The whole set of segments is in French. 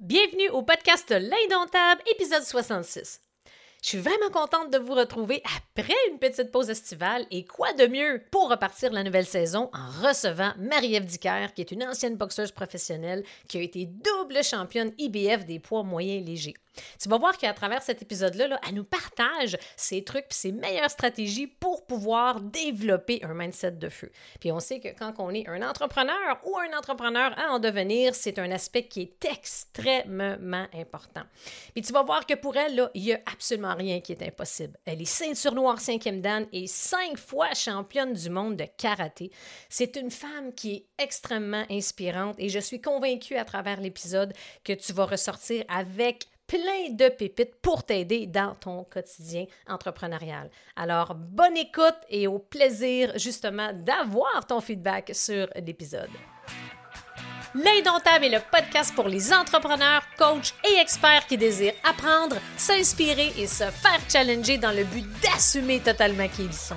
Bienvenue au podcast L'Indomptable, épisode 66. Je suis vraiment contente de vous retrouver après une petite pause estivale et quoi de mieux pour repartir la nouvelle saison en recevant Marie-Ève Dicker, qui est une ancienne boxeuse professionnelle qui a été double championne IBF des poids moyens légers. Tu vas voir qu'à travers cet épisode-là, elle nous partage ses trucs et ses meilleures stratégies pour pouvoir développer un mindset de feu. Puis on sait que quand on est un entrepreneur ou un entrepreneur à en devenir, c'est un aspect qui est extrêmement important. Puis tu vas voir que pour elle, il n'y a absolument rien qui est impossible. Elle est ceinture noire cinquième dan et cinq fois championne du monde de karaté. C'est une femme qui est extrêmement inspirante et je suis convaincue à travers l'épisode que tu vas ressortir avec plein de pépites pour t'aider dans ton quotidien entrepreneurial. Alors, bonne écoute et au plaisir justement d'avoir ton feedback sur l'épisode. L'Indomptable est le podcast pour les entrepreneurs, coachs et experts qui désirent apprendre, s'inspirer et se faire challenger dans le but d'assumer totalement qui ils sont.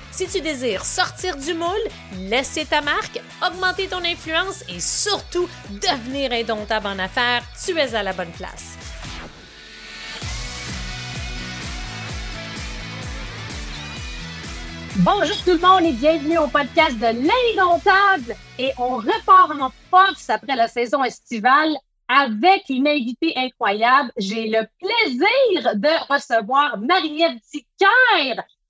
Si tu désires sortir du moule, laisser ta marque, augmenter ton influence et surtout devenir indomptable en affaires, tu es à la bonne place. Bonjour tout le monde et bienvenue au podcast de l'Indomptable. Et on repart en force après la saison estivale avec une invitée incroyable. J'ai le plaisir de recevoir Marie-Ève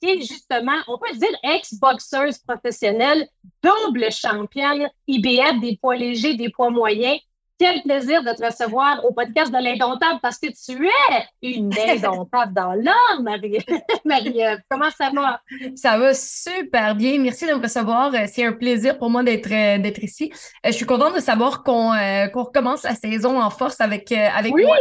qui est justement, on peut dire, ex-boxeuse professionnelle, double championne IBF des poids légers, des poids moyens. Quel plaisir de te recevoir au podcast de l'Indomptable parce que tu es une indomptable dans l'âme, Marie. Marie Comment ça va? Ça va super bien. Merci de me recevoir. C'est un plaisir pour moi d'être euh, d'être ici. Euh, je suis contente de savoir qu'on euh, qu'on recommence la saison en force avec, avec oui. moi.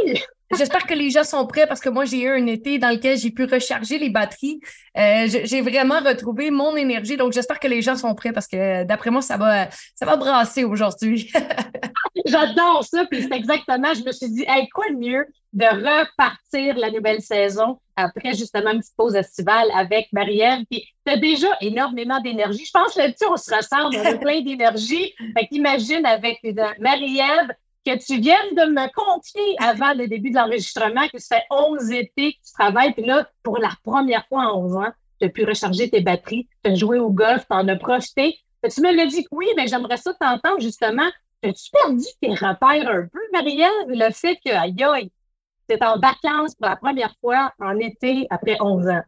J'espère que les gens sont prêts parce que moi, j'ai eu un été dans lequel j'ai pu recharger les batteries. Euh, j'ai vraiment retrouvé mon énergie. Donc, j'espère que les gens sont prêts parce que d'après moi, ça va, ça va brasser aujourd'hui. J'adore ça. Puis c'est exactement, je me suis dit, hey, quoi de mieux de repartir la nouvelle saison après justement une petite pause estivale avec Marie-Ève. Puis tu as déjà énormément d'énergie. Je pense là-dessus, on se ressemble, on a plein d'énergie. Fait qu'imagine avec Marie-Ève que tu viennes de me confier avant le début de l'enregistrement que ça fait 11 étés que tu travailles, puis là, pour la première fois en 11 ans, tu as pu recharger tes batteries, tu as joué au golf, tu en as profité. Tu me l'as dit que oui, mais j'aimerais ça t'entendre justement. As-tu perdu tes repères un peu, Marielle, le fait que, aïe, aïe, es en vacances pour la première fois en été après 11 ans?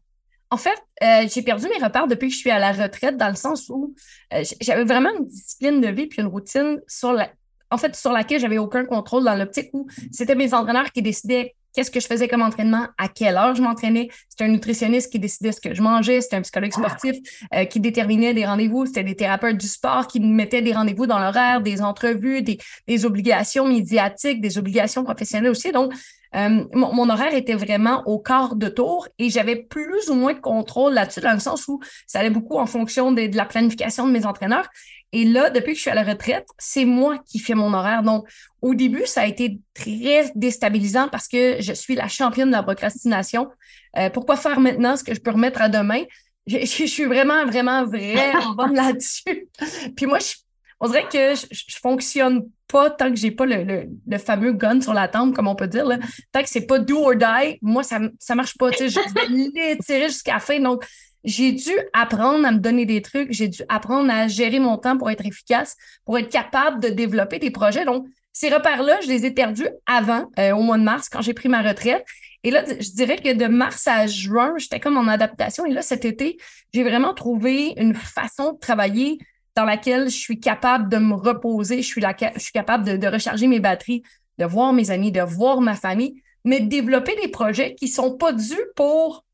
En fait, euh, j'ai perdu mes repères depuis que je suis à la retraite, dans le sens où euh, j'avais vraiment une discipline de vie puis une routine sur la, en fait, sur laquelle j'avais aucun contrôle dans l'optique où c'était mes entraîneurs qui décidaient qu'est-ce que je faisais comme entraînement, à quelle heure je m'entraînais. C'était un nutritionniste qui décidait ce que je mangeais, c'était un psychologue sportif euh, qui déterminait des rendez-vous, c'était des thérapeutes du sport qui mettaient des rendez-vous dans l'horaire, des entrevues, des, obligations médiatiques, des obligations professionnelles aussi. Donc, euh, mon, horaire était vraiment au quart de tour et j'avais plus ou moins de contrôle là-dessus, dans le sens où ça allait beaucoup en fonction de la planification de mes entraîneurs. Et là, depuis que je suis à la retraite, c'est moi qui fais mon horaire. Donc, au début, ça a été très déstabilisant parce que je suis la championne de la procrastination. Euh, pourquoi faire maintenant ce que je peux remettre à demain? Je, je suis vraiment, vraiment, vraiment bonne là-dessus. Puis moi, je, on dirait que je, je, fonctionne pas tant que j'ai pas le, le, le, fameux gun sur la tempe, comme on peut dire. Là. Tant que c'est pas do or die, moi, ça, ça marche pas. Je vais l'étirer jusqu'à la fin. Donc, j'ai dû apprendre à me donner des trucs, j'ai dû apprendre à gérer mon temps pour être efficace, pour être capable de développer des projets. Donc, ces repères-là, je les ai perdus avant, euh, au mois de mars, quand j'ai pris ma retraite. Et là, je dirais que de mars à juin, j'étais comme en adaptation. Et là, cet été, j'ai vraiment trouvé une façon de travailler dans laquelle je suis capable de me reposer, je suis, capable de, recharger mes batteries, de voir mes amis, de voir ma famille, mais de développer des projets qui sont pas dus pour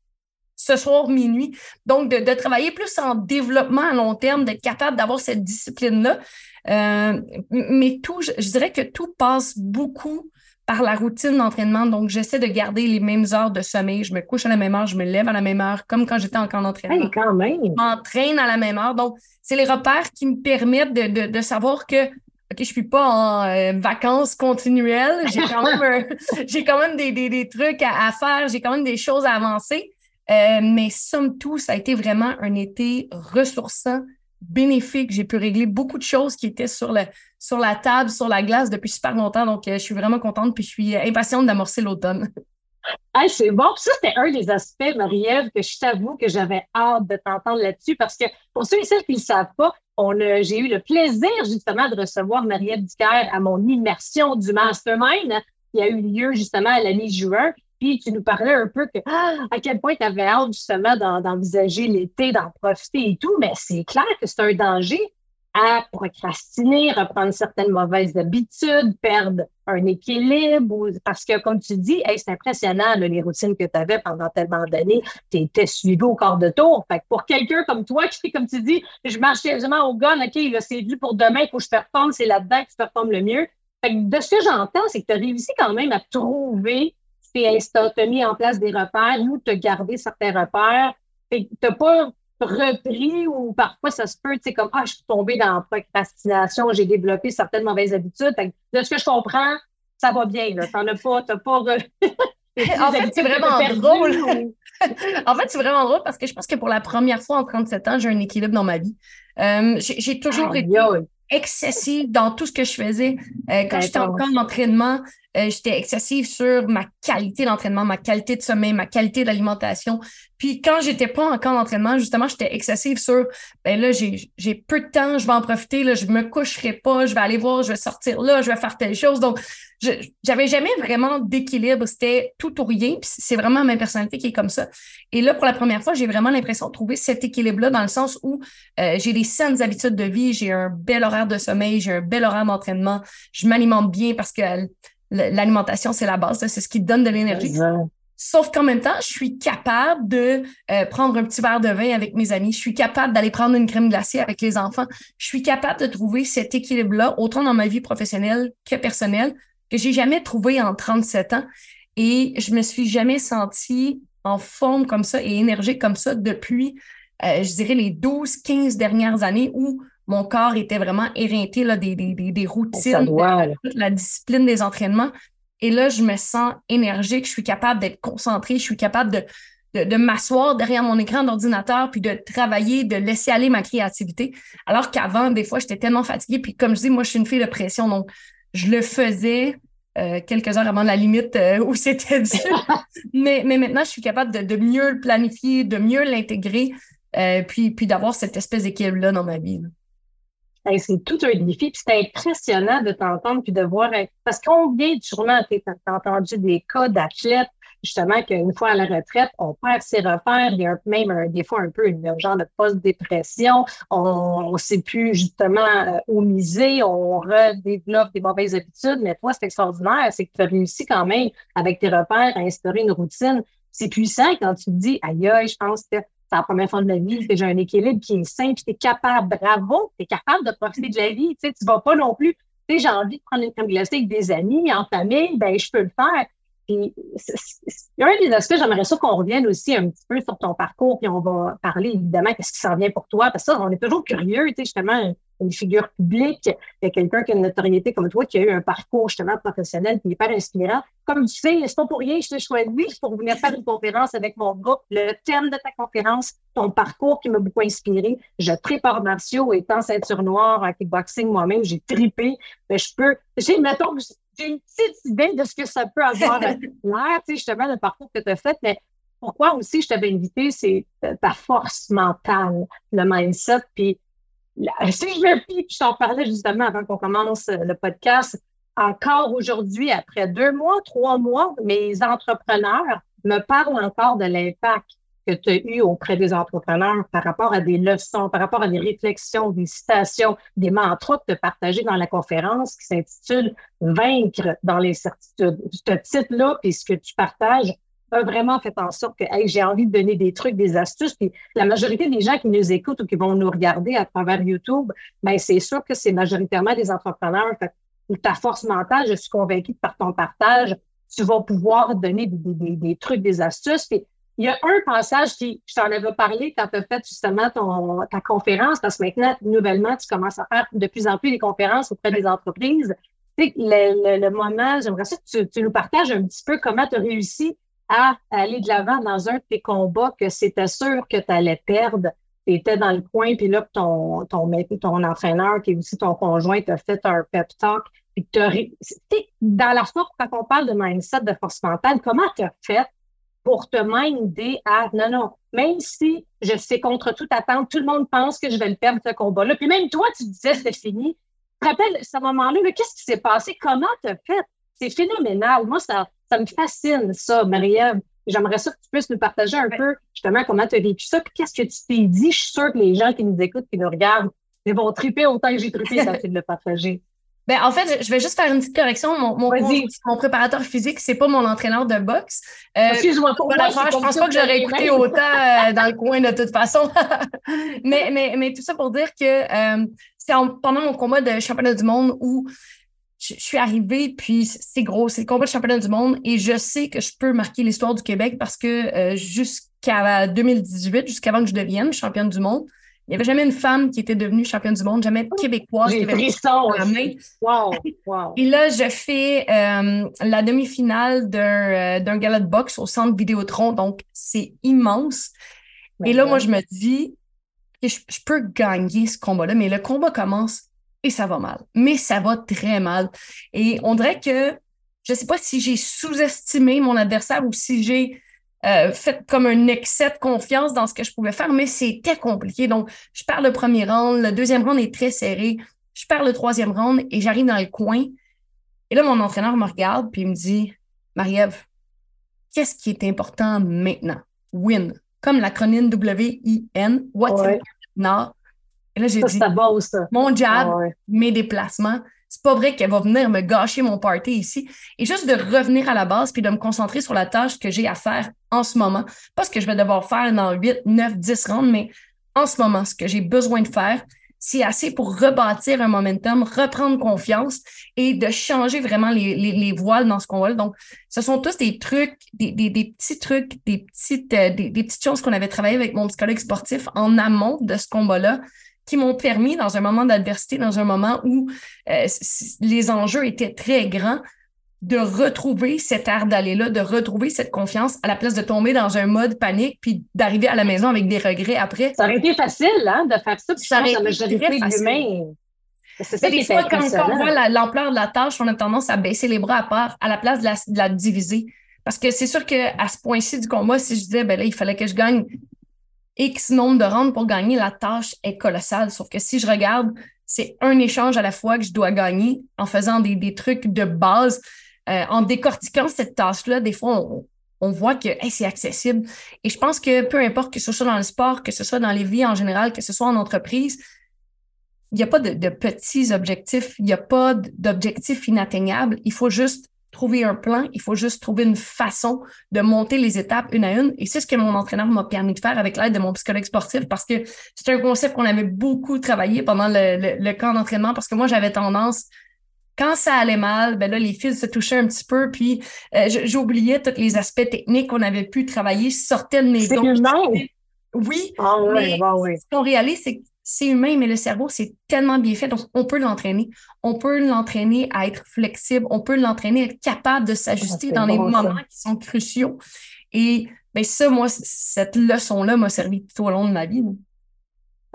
ce soir minuit. Donc, de, travailler plus en développement à long terme, d'être capable d'avoir cette discipline-là. Euh, mais tout, je, dirais que tout passe beaucoup par la routine d'entraînement. Donc, j'essaie de garder les mêmes heures de sommeil. Je me couche à la même heure, je me lève à la même heure, comme quand j'étais en camp d'entraînement. quand même. Je m'entraîne à la même heure. Donc, c'est les repères qui me permettent de, savoir que OK, je suis pas en euh, vacances continuelles. J'ai quand même, j'ai quand même des, trucs à, faire. J'ai quand même des choses à avancer. Euh, mais somme toute, ça a été vraiment un été ressourçant, bénéfique. J'ai pu régler beaucoup de choses qui étaient sur, le, sur la table, sur la glace depuis super longtemps. Donc, euh, je suis vraiment contente puis je suis impatiente d'amorcer l'automne. c'est bon. ça, c'était un des aspects, Marie-Ève, que je t'avoue que j'avais hâte de t'entendre là-dessus parce que pour ceux et celles qui ne le savent pas, j'ai eu le plaisir justement de recevoir Marie-Ève à mon immersion du Mastermind qui a eu lieu justement à la mi-juin. Puis tu nous parlais un peu que ah, à quel point tu avais hâte justement d'envisager l'été, d'en profiter et tout, mais c'est clair que c'est un danger à procrastiner, reprendre certaines mauvaises habitudes, perdre un équilibre, parce que comme tu dis, c'est impressionnant les routines que tu avais pendant tellement d'années, tu étais suivi au corps de tour. Fait que pour quelqu'un comme toi qui, comme tu dis, je marche sérieusement au gun, OK, c'est dû pour demain, il faut que je performe, c'est là-dedans que tu performes le mieux. Fait que de ce que j'entends, c'est que tu as réussi quand même à trouver tu as mis en place des repères ou tu as gardé certains repères. Tu n'as pas repris ou parfois ça se peut, tu sais, comme Ah, je suis tombée dans la procrastination, j'ai développé certaines mauvaises habitudes. de ce que je comprends, ça va bien. Tu n'en as pas, t'as pas. en fait, c'est vraiment drôle. en fait, c'est vraiment drôle parce que je pense que pour la première fois en 37 ans, j'ai un équilibre dans ma vie. Euh, j'ai toujours été excessive dans tout ce que je faisais. Euh, quand j'étais encore en entraînement, euh, j'étais excessive sur ma qualité d'entraînement, ma qualité de sommeil, ma qualité d'alimentation. Puis quand j'étais pas encore en entraînement, justement, j'étais excessive sur ben là, j'ai peu de temps, je vais en profiter, là, je me coucherai pas, je vais aller voir, je vais sortir là, je vais faire telle chose. Donc, j'avais jamais vraiment d'équilibre. C'était tout ou rien. Puis c'est vraiment ma personnalité qui est comme ça. Et là, pour la première fois, j'ai vraiment l'impression de trouver cet équilibre-là dans le sens où euh, j'ai des saines habitudes de vie, j'ai un bel horaire de sommeil, j'ai un bel horaire d'entraînement, je m'alimente bien parce que l'alimentation, c'est la base, c'est ce qui donne de l'énergie. Sauf qu'en même temps, je suis capable de euh, prendre un petit verre de vin avec mes amis. Je suis capable d'aller prendre une crème glacée avec les enfants. Je suis capable de trouver cet équilibre-là, autant dans ma vie professionnelle que personnelle, que j'ai jamais trouvé en 37 ans. Et je me suis jamais sentie en forme comme ça et énergique comme ça depuis, euh, je dirais, les 12, 15 dernières années où mon corps était vraiment éreinté là, des, des, des, routines, de, la discipline des entraînements. Et là, je me sens énergique, je suis capable d'être concentrée, je suis capable de, de, m'asseoir derrière mon écran d'ordinateur, puis de travailler, de laisser aller ma créativité. Alors qu'avant, des fois, j'étais tellement fatiguée. Puis comme je dis, moi, je suis une fille de pression, donc je le faisais euh, quelques heures avant la limite euh, où c'était dur. mais, mais maintenant, je suis capable de, de mieux le planifier, de mieux l'intégrer, euh, puis, puis d'avoir cette espèce d'équilibre-là dans ma vie c'est tout un défi. Puis c'est impressionnant de t'entendre puis de voir. Parce qu'on vient sûrement, tu as entendu des cas d'athlètes, justement, qu'une fois à la retraite, on perd ses repères. Il y a même des fois un peu une genre de post-dépression. On ne sait plus justement euh, où miser. On redéveloppe des mauvaises habitudes. Mais toi, c'est extraordinaire. C'est que tu as réussi quand même, avec tes repères, à instaurer une routine. C'est puissant quand tu te dis, aïe, aïe, je pense que c'est la première fois de ma vie j'ai un équilibre qui est sain, tu es capable, bravo, tu es capable de profiter de la vie, tu tu vas pas non plus, tu j'ai envie de prendre une crème glacée avec des amis, en famille, ben je peux le faire. Puis, il y a un des aspects, j'aimerais ça qu'on revienne aussi un petit peu sur ton parcours, puis on va parler évidemment qu'est-ce qui s'en vient pour toi, parce que ça, on est toujours curieux, tu sais, justement, une figure publique, il y a quelqu'un qui a une notoriété comme toi, qui a eu un parcours justement professionnel qui est hyper inspirant. Comme tu sais, c'est pas pour rien, je te choisi pour venir faire une conférence avec mon groupe. Le thème de ta conférence, ton parcours qui m'a beaucoup inspiré. Je prépare martiaux étant ceinture noire en kickboxing moi-même, j'ai tripé. Mais je peux, j'ai, mettons, j'ai une petite idée de ce que ça peut avoir l'air, tu sais, justement, le parcours que tu as fait, mais pourquoi aussi je t'avais invité, c'est ta force mentale, le mindset, puis si je me je t'en parlais justement avant qu'on commence euh, le podcast, encore aujourd'hui, après deux mois, trois mois, mes entrepreneurs me parlent encore de l'impact que tu as eu auprès des entrepreneurs par rapport à des leçons, par rapport à des réflexions, des citations, des mantras que tu as partagés dans la conférence qui s'intitule Vaincre dans les certitudes. Ce titre-là, puis ce que tu partages, a vraiment fait en sorte que j'ai envie de donner des trucs, des astuces. Puis la majorité des gens qui nous écoutent ou qui vont nous regarder à travers YouTube, ben c'est sûr que c'est majoritairement des entrepreneurs. ou ta force mentale, je suis convaincue que par ton partage, tu vas pouvoir donner des, trucs, des astuces. Puis, il y a un passage qui, je t'en avais parlé quand tu as fait justement ton, ta conférence, parce que maintenant, nouvellement, tu commences à faire de plus en plus des conférences auprès des entreprises. Tu le, le, moment, j'aimerais ça que tu, nous partages un petit peu comment tu as réussi à aller de l'avant dans un de tes combats que c'était sûr que tu allais perdre. Tu étais dans le coin, puis là, ton, ton, ton entraîneur, qui est aussi ton conjoint, t'a fait un pep talk. Puis dans la force, quand on parle de mindset, de force mentale, comment tu as fait pour te minder à non, non, même si je sais contre toute attente, tout le monde pense que je vais le perdre ce combat-là. Puis même toi, tu disais c'est fini. Rappelles ce moment-là, qu'est-ce qui s'est passé? Comment tu as fait? C'est phénoménal. Moi, ça, ça me fascine, ça, Marie-Ève. J'aimerais ça que tu puisses nous partager un peu justement comment tu as vécu ça. Qu'est-ce que tu t'es dit? Je suis sûre que les gens qui nous écoutent, qui nous regardent, ils vont triper autant que j'ai trippé ça fait de le partager. Ben, en fait, je vais juste faire une petite correction. Mon, mon, mon préparateur physique, c'est pas mon entraîneur de boxe. Euh, Excuse-moi, pour je pense pas que j'aurais écouté autant euh, dans le coin de toute façon. mais, mais, mais tout ça pour dire que euh, c'est pendant mon combat de championnat du monde où je, suis arrivée, puis c'est gros, c'est le combat de championnat du monde et je sais que je peux marquer l'histoire du Québec parce que jusqu'à 2018, jusqu'avant que je devienne championne du monde, il n'y avait jamais une femme qui était devenue championne du monde, jamais québécoise qui avait wow, wow. Et là, je fais euh, la demi-finale d'un, euh, d'un gala de boxe au centre Vidéotron, donc c'est immense. et là, moi, je me dis, je, je peux gagner ce combat-là, mais le combat commence et ça va mal. Mais ça va très mal. Et on dirait que je ne sais pas si j'ai sous-estimé mon adversaire ou si j'ai euh, fait comme un excès de confiance dans ce que je pouvais faire, mais c'était compliqué. Donc, je perds le premier round, le deuxième round est très serré, je perds le troisième round et j'arrive dans le coin. Et là, mon entraîneur me regarde puis il me dit Marie-Ève, qu'est-ce qui est important maintenant? Win. Comme l'acronyme W-I-N, what's ouais. important et là, j'ai dit, mon job, ah mes déplacements, c'est pas vrai qu'elle va venir me gâcher mon party ici. Et juste de revenir à la base puis de me concentrer sur la tâche que j'ai à faire en ce moment. Pas ce que je vais devoir faire dans 8, 9, 10 rounds, mais en ce moment, ce que j'ai besoin de faire, c'est assez pour rebâtir un momentum, reprendre confiance et de changer vraiment les, les, voiles dans ce qu'on voit. Donc, ce sont tous des trucs, des, des, petits trucs, des petites, euh, des, des, petites choses qu'on avait travaillé avec mon psychologue sportif en amont de ce combat-là qui m'ont permis, dans un moment d'adversité, dans un moment où euh, les enjeux étaient très grands, de retrouver cet air d'aller-là, de retrouver cette confiance à la place de tomber dans un mode panique puis d'arriver à la maison avec des regrets après. Ça aurait été facile, hein, de faire ça. Ça aurait été. C'est ça des fois, quand, on voit l'ampleur de la tâche, on a tendance à baisser les bras à part, à la place de la, de la diviser. Parce que c'est sûr qu'à ce point-ci du combat, si je disais, ben là, il fallait que je gagne X nombre de rounds pour gagner, la tâche est colossale. Sauf que si je regarde, c'est un échange à la fois que je dois gagner en faisant des, trucs de base, euh, en décortiquant cette tâche-là. Des fois, on, voit que c'est accessible. Et je pense que peu importe que ce soit dans le sport, que ce soit dans les vies en général, que ce soit en entreprise, il n'y a pas de, de, petits objectifs, il n'y a pas d'objectifs inatteignables. Il faut juste trouver un plan, il faut juste trouver une façon de monter les étapes une à une. Et c'est ce que mon entraîneur m'a permis de faire avec l'aide de mon psychologue sportif parce que c'est un concept qu'on avait beaucoup travaillé pendant le, camp d'entraînement parce que moi, j'avais tendance, quand ça allait mal, ben là, les fils se touchaient un petit peu, puis euh, j'oubliais tous les aspects techniques qu'on avait pu travailler, sortaient de mes C'est Oui. Ah oui, bah oui. Ce qu'on réalise, c'est que c'est humain, mais le cerveau, c'est tellement bien fait. Donc, on peut l'entraîner. On peut l'entraîner à être flexible. On peut l'entraîner à être capable de s'ajuster dans les moments qui sont cruciaux. Et ben ça, moi, cette leçon-là m'a servi tout au long de ma vie.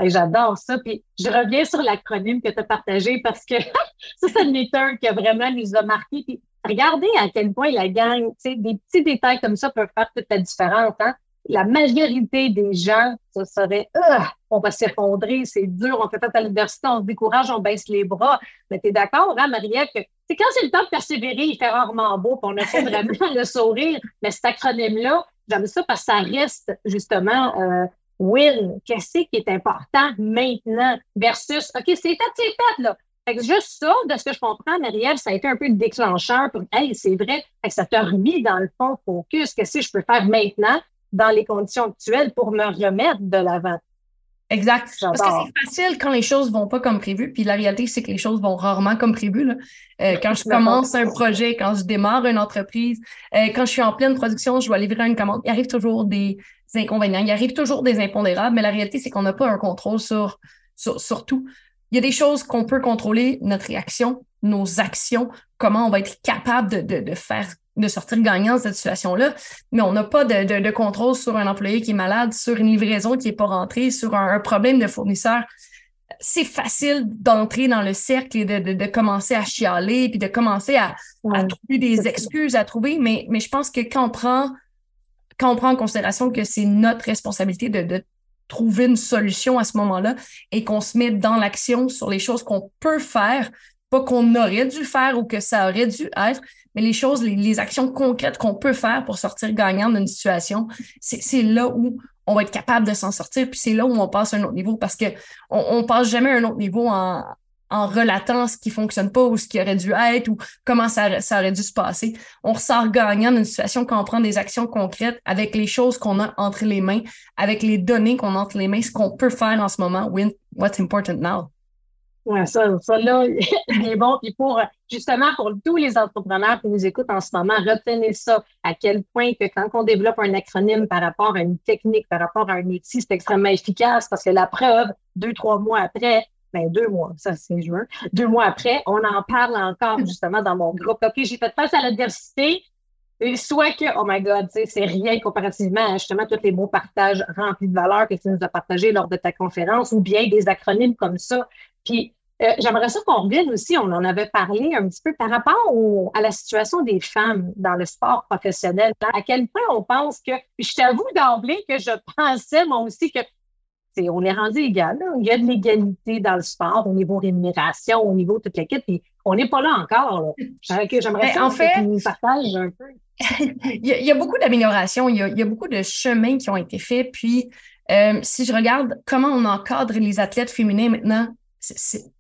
J'adore ça. Puis je reviens sur l'acronyme que tu as partagé parce que ça, c'est le un qui a vraiment nous a marqué. Puis regardez à quel point la gang, des petits détails comme ça peuvent faire toute la différence. Hein? La majorité des gens, ça serait ah, on va s'effondrer, c'est dur, on fait pas à l'université, on se décourage, on baisse les bras. Mais tu es d'accord, hein, Marie-Ève, que c'est quand c'est le temps de persévérer, il fait rarement beau, puis on essaie vraiment le sourire. Mais cet acronyme-là, j'aime ça parce que ça reste justement euh, win. Qu'est-ce qui est important maintenant versus OK, c'est étape, c'est étape, là. Fait que juste ça, de ce que je comprends, Marie-Ève, ça a été un peu le déclencheur pour Hey, c'est vrai, ça t'a remis dans le fond focus. Qu'est-ce que je peux faire maintenant? Dans les conditions actuelles pour me remettre de l'avant. Exact. Parce que c'est facile quand les choses vont pas comme prévu. Puis la réalité, c'est que les choses vont rarement comme prévu. Là. Euh, quand je commence un projet, quand je démarre une entreprise, euh, quand je suis en pleine production, je dois livrer une commande, il arrive toujours des inconvénients, il arrive toujours des impondérables, mais la réalité, c'est qu'on n'a pas un contrôle sur, sur, tout. Il y a des choses qu'on peut contrôler, notre réaction, nos actions, comment on va être capable de, de, de faire de sortir gagnant de cette situation-là, mais on n'a pas de, de, contrôle sur un employé qui est malade, sur une livraison qui n'est pas rentrée, sur un, problème de fournisseur. C'est facile d'entrer dans le cercle et de, de, commencer à chialer, puis de commencer à, à trouver des excuses à trouver, mais, mais je pense que quand on prend, quand on prend en considération que c'est notre responsabilité de trouver une solution à ce moment-là et qu'on se met dans l'action sur les choses qu'on peut faire, pas qu'on aurait dû faire ou que ça aurait dû être, mais les choses, les, actions concrètes qu'on peut faire pour sortir gagnant d'une situation, c'est là où on va être capable de s'en sortir, puis c'est là où on passe à un autre niveau parce que on, passe jamais à un autre niveau en, en relatant ce qui fonctionne pas ou ce qui aurait dû être ou comment ça, ça aurait dû se passer. On ressort gagnant d'une situation quand on prend des actions concrètes avec les choses qu'on a entre les mains, avec les données qu'on a entre les mains, ce qu'on peut faire en ce moment, what's important now. Ouais, ça, ça là, il est bon. Puis pour, justement, pour tous les entrepreneurs qui nous écoutent en ce moment, retenez ça, à quel point que quand on développe un acronyme par rapport à une technique, par rapport à un outil, c'est extrêmement efficace parce que la preuve, deux, trois mois après, ben deux mois, ça c'est juin, deux mois après, on en parle encore justement dans mon groupe. OK, j'ai fait face à l'adversité, soit que, oh my God, c'est rien comparativement à justement tous les mots partages remplis de valeur que tu nous as partagés lors de ta conférence, ou bien des acronymes comme ça. Puis euh, j'aimerais ça qu'on revienne aussi, on en avait parlé un petit peu par rapport à la situation des femmes dans le sport professionnel. À quel point on pense que, puis je t'avoue d'emblée que je pensais moi aussi que on est rendu égal. Il y a de l'égalité dans le sport au niveau rémunération, au niveau de toute l'équipe, puis on n'est pas là encore. J'aimerais en fait, que nous partage un peu. il, y a, beaucoup d'améliorations, il, y a beaucoup de chemins qui ont été faits. Puis, euh, si je regarde comment on encadre les athlètes féminins maintenant,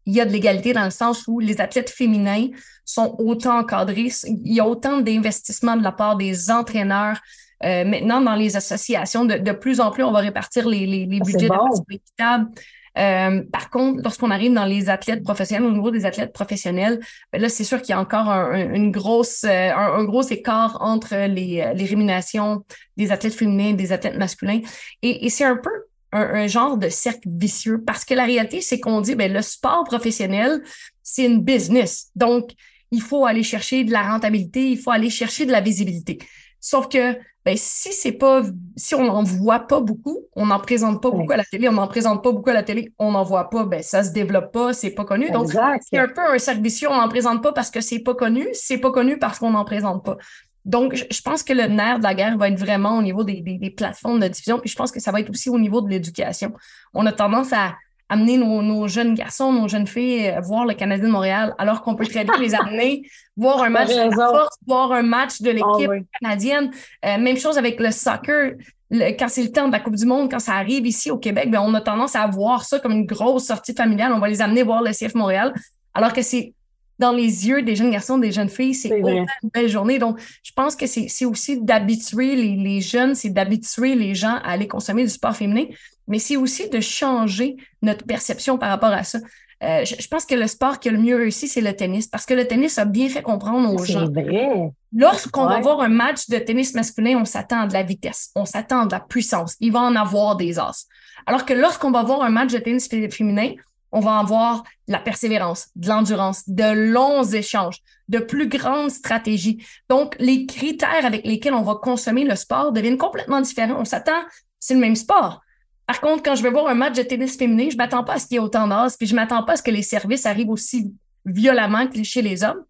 il y a de l'égalité dans le sens où les athlètes féminins sont autant encadrés. Il y a autant d'investissements de la part des entraîneurs. Euh, maintenant, dans les associations, de, plus en plus, on va répartir les, les, les ah, budgets de façon équitable. Euh, par contre, lorsqu'on arrive dans les athlètes professionnels, au niveau des athlètes professionnels, ben là, c'est sûr qu'il y a encore un, une grosse, euh, un, gros écart entre les, les rémunérations des athlètes féminins et des athlètes masculins. Et, et c'est un peu un, genre de cercle vicieux parce que la réalité, c'est qu'on dit, ben, le sport professionnel, c'est une business. Donc, il faut aller chercher de la rentabilité, il faut aller chercher de la visibilité. Sauf que ben, si c'est pas, si on n'en voit pas beaucoup, on n'en présente pas beaucoup à la télé, on n'en présente pas beaucoup à la télé, on n'en voit pas, ben, ça se développe pas, c'est pas connu. Donc, c'est un peu un cercle on n'en présente pas parce que c'est pas connu, c'est pas connu parce qu'on n'en présente pas. Donc, je, pense que le nerf de la guerre va être vraiment au niveau des, des, des plateformes de diffusion, puis je pense que ça va être aussi au niveau de l'éducation. On a tendance à, amener nos, jeunes garçons, nos jeunes filles euh, voir le Canadien de Montréal, alors qu'on peut très bien les amener voir un match de force, voir un match de l'équipe canadienne. Euh, même chose avec le soccer. quand c'est le temps de la Coupe du Monde, quand ça arrive ici au Québec, ben, on a tendance à voir ça comme une grosse sortie familiale. On va les amener voir le CF Montréal, alors que c'est dans les yeux des jeunes garçons, des jeunes filles, c'est une belle journée. Donc, je pense que c'est aussi d'habituer les, les, jeunes, c'est d'habituer les gens à aller consommer du sport féminin mais c'est aussi de changer notre perception par rapport à ça. Euh, je, pense que le sport qui a le mieux réussi, c'est le tennis, parce que le tennis a bien fait comprendre aux gens. Vrai. Lorsqu'on va voir un match de tennis masculin, on s'attend à de la vitesse, on s'attend à de la puissance. Il va en avoir des as. Alors que lorsqu'on va voir un match de tennis féminin, on va avoir de la persévérance, de l'endurance, de longs échanges, de plus grandes stratégies. Donc, les critères avec lesquels on va consommer le sport deviennent complètement différents. On s'attend, c'est le même sport. Par contre, quand je vais voir un match de tennis féminin, je m'attends pas à ce qu'il y ait autant d'as, puis je m'attends pas à ce que les services arrivent aussi violemment que chez les hommes.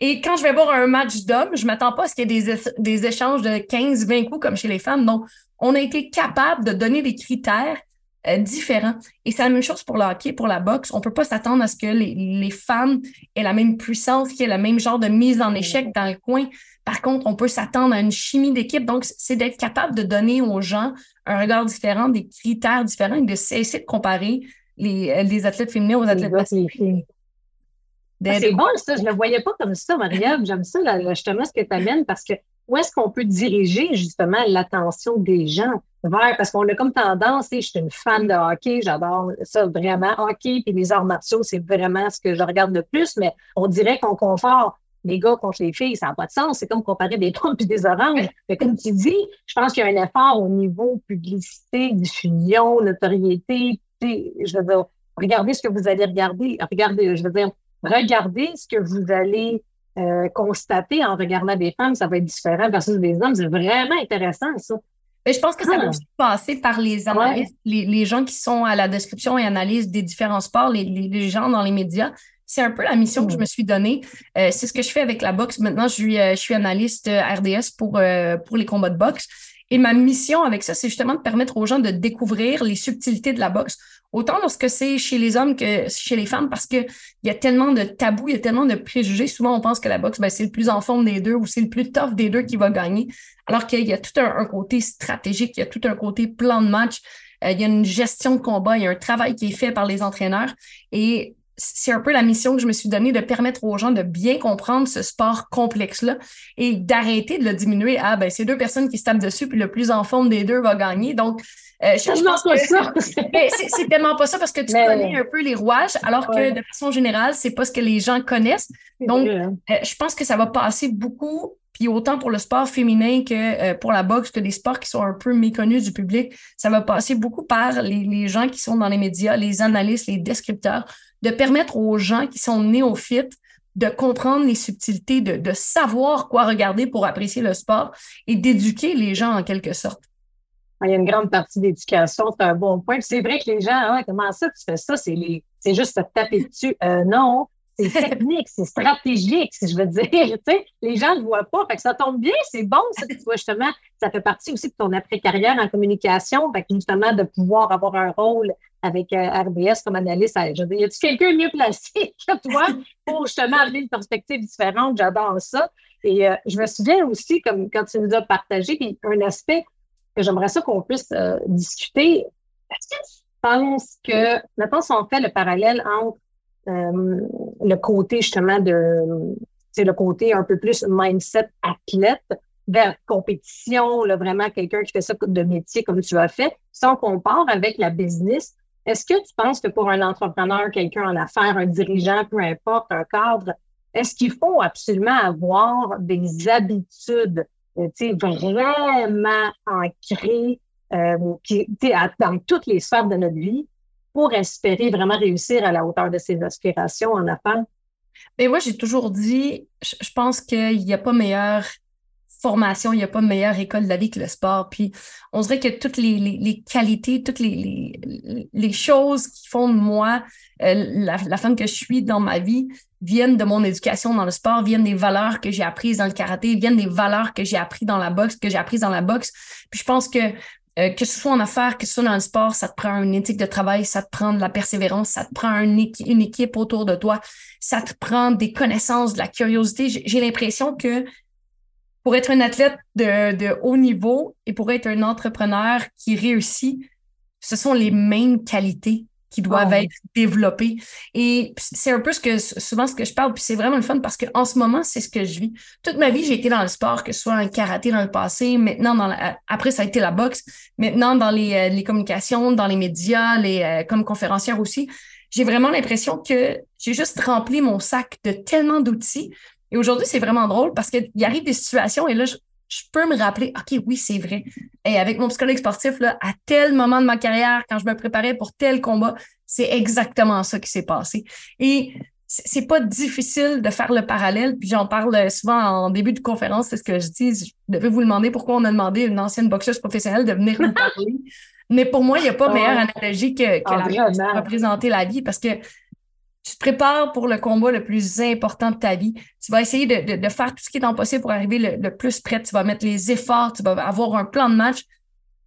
Et quand je vais voir un match d'hommes, je m'attends pas à ce qu'il y ait des, échanges de 15-20 coups comme chez les femmes. Donc, on a été capable de donner des critères euh. Et c'est la même chose pour le hockey, pour la boxe. On ne peut pas s'attendre à ce que les, les, femmes aient la même puissance, qu'il y ait le même genre de mise en échec dans le coin. Par contre, on peut s'attendre à une chimie d'équipe. Donc, c'est d'être capable de donner aux gens un regard différent, des critères différents et de cesser de comparer les, euh, les athlètes féminins aux athlètes masculins. Ah, c'est bon, ça. Je ne le voyais pas comme ça, Marielle. J'aime ça, justement, ce que tu amènes parce que où est-ce qu'on peut diriger, justement, l'attention des gens? Vers, parce qu'on a comme tendance, je suis une fan de hockey, j'adore ça vraiment, hockey et les arts martiaux, c'est vraiment ce que je regarde le plus, mais on dirait qu'on confort les gars contre les filles, ça n'a pas de sens. C'est comme comparer des pommes et des oranges. Mais comme tu dis, je pense qu'il y a un effort au niveau publicité, diffusion, notoriété. Je veux dire, regardez ce que vous allez regarder. Regardez, je veux dire, regardez ce que vous allez euh, constater en regardant des femmes. Ça va être différent versus des hommes. C'est vraiment intéressant, ça. Mais je pense que ça va ah. aussi passer par les analystes, les, les, gens qui sont à la description et analyse des différents sports, les, les gens dans les médias. C'est un peu la mission que je me suis donnée. Euh, c'est ce que je fais avec la boxe. Maintenant, je suis, euh, je suis analyste euh, RDS pour, pour les combats de boxe. Et ma mission avec ça, c'est justement de permettre aux gens de découvrir les subtilités de la boxe, autant lorsque c'est chez les hommes que chez les femmes, parce qu'il y a tellement de tabous, il y a tellement de préjugés. Souvent, on pense que la boxe, ben, c'est le plus en forme des deux ou c'est le plus tough des deux qui va gagner, alors qu'il y a tout un, un, côté stratégique, il y a tout un côté plan de match, il y a une gestion de combat, il y a un travail qui est fait par les entraîneurs. Et c'est un peu la mission que je me suis donnée de permettre aux gens de bien comprendre ce sport complexe-là et d'arrêter de le diminuer à ben, c'est deux personnes qui se tapent dessus, puis le plus en forme des deux va gagner. Donc, euh, je, pense pas ça. Ben, c'est tellement pas ça parce que tu connais un peu les rouages, alors que de façon générale, c'est pas ce que les gens connaissent. Donc, hein. euh, je pense que ça va passer beaucoup puis autant pour le sport féminin que euh, pour la boxe, que des sports qui sont un peu méconnus du public, ça va passer beaucoup par les, les, gens qui sont dans les médias, les analystes, les descripteurs, de permettre aux gens qui sont néophytes de comprendre les subtilités, de, de savoir quoi regarder pour apprécier le sport et d'éduquer les gens en quelque sorte. Il y a une grande partie d'éducation, c'est un bon point. C'est vrai que les gens, ah, comment ça, tu fais ça? C'est les... juste te taper dessus. Euh, non, c'est technique, c'est stratégique, si je veux dire. Tu sais, les gens ne le voient pas. Fait que ça tombe bien, c'est bon, ça, tu vois, justement, ça fait partie aussi de ton après-carrière en communication. Fait que justement, de pouvoir avoir un rôle avec euh, RBS comme analyste. Je dire, y a-t-il quelqu'un mieux placé que toi pour justement amener une perspective différente? J'adore ça. Et euh, je me souviens aussi, comme quand tu nous as partagé, un aspect que j'aimerais ça qu'on puisse euh, discuter. Est-ce que tu penses que, maintenant, si on fait le parallèle entre le côté justement de, c'est le côté un peu plus mindset athlète vers compétition, vraiment quelqu'un qui fait ça de métier comme tu as fait. Si on compare avec la business, est-ce que tu penses que pour un entrepreneur, quelqu'un en affaires, un dirigeant, peu importe, un cadre, est-ce qu'il faut absolument avoir des habitudes euh, vraiment ancrées euh, dans toutes les sphères de notre vie pour espérer vraiment réussir à la hauteur de ses aspirations en affaires? Mais ben, moi, j'ai toujours dit, je, pense qu'il n'y a pas meilleure formation, il n'y a pas meilleure école de la vie que le sport. Puis on dirait que toutes les, qualités, toutes les, choses qui font de moi euh, la, la, femme que je suis dans ma vie viennent de mon éducation dans le sport, viennent des valeurs que j'ai apprises dans le karaté, viennent des valeurs que j'ai apprises dans la boxe, que j'ai apprises dans la boxe. Puis je pense que euh, que ce soit en affaires, que ce soit dans le sport, ça te prend une éthique de travail, ça te prend de la persévérance, ça te prend une, équipe autour de toi, ça te prend des connaissances, de la curiosité. J'ai l'impression que pour être un athlète de, de, haut niveau et pour être un entrepreneur qui réussit, ce sont les mêmes qualités qui doivent être développés. Et c'est un peu ce que souvent ce que je parle, puis c'est vraiment le fun parce qu'en ce moment, c'est ce que je vis. Toute ma vie, j'ai été dans le sport, que ce soit un karaté dans le passé, maintenant dans après ça a été la boxe, maintenant dans les, euh, les communications, dans les médias, les, euh, comme conférencière aussi. J'ai vraiment l'impression que j'ai juste rempli mon sac de tellement d'outils. Et aujourd'hui, c'est vraiment drôle parce qu'il arrive des situations et là, je, je peux me rappeler, OK, oui, c'est vrai. Et avec mon psychologue sportif, là, à tel moment de ma carrière, quand je me préparais pour tel combat, c'est exactement ça qui s'est passé. Et c'est pas difficile de faire le parallèle, puis j'en parle souvent en début de conférence, c'est ce que je dis. Je devais vous demander pourquoi on a demandé à une ancienne boxeuse professionnelle de venir nous parler. Mais pour moi, il n'y a pas meilleure analogie que, que ah, la représenter la vie parce que tu te prépares pour le combat le plus important de ta vie. Tu vas essayer de, faire tout ce qui est en possible pour arriver le, plus près. Tu vas mettre les efforts, tu vas avoir un plan de match.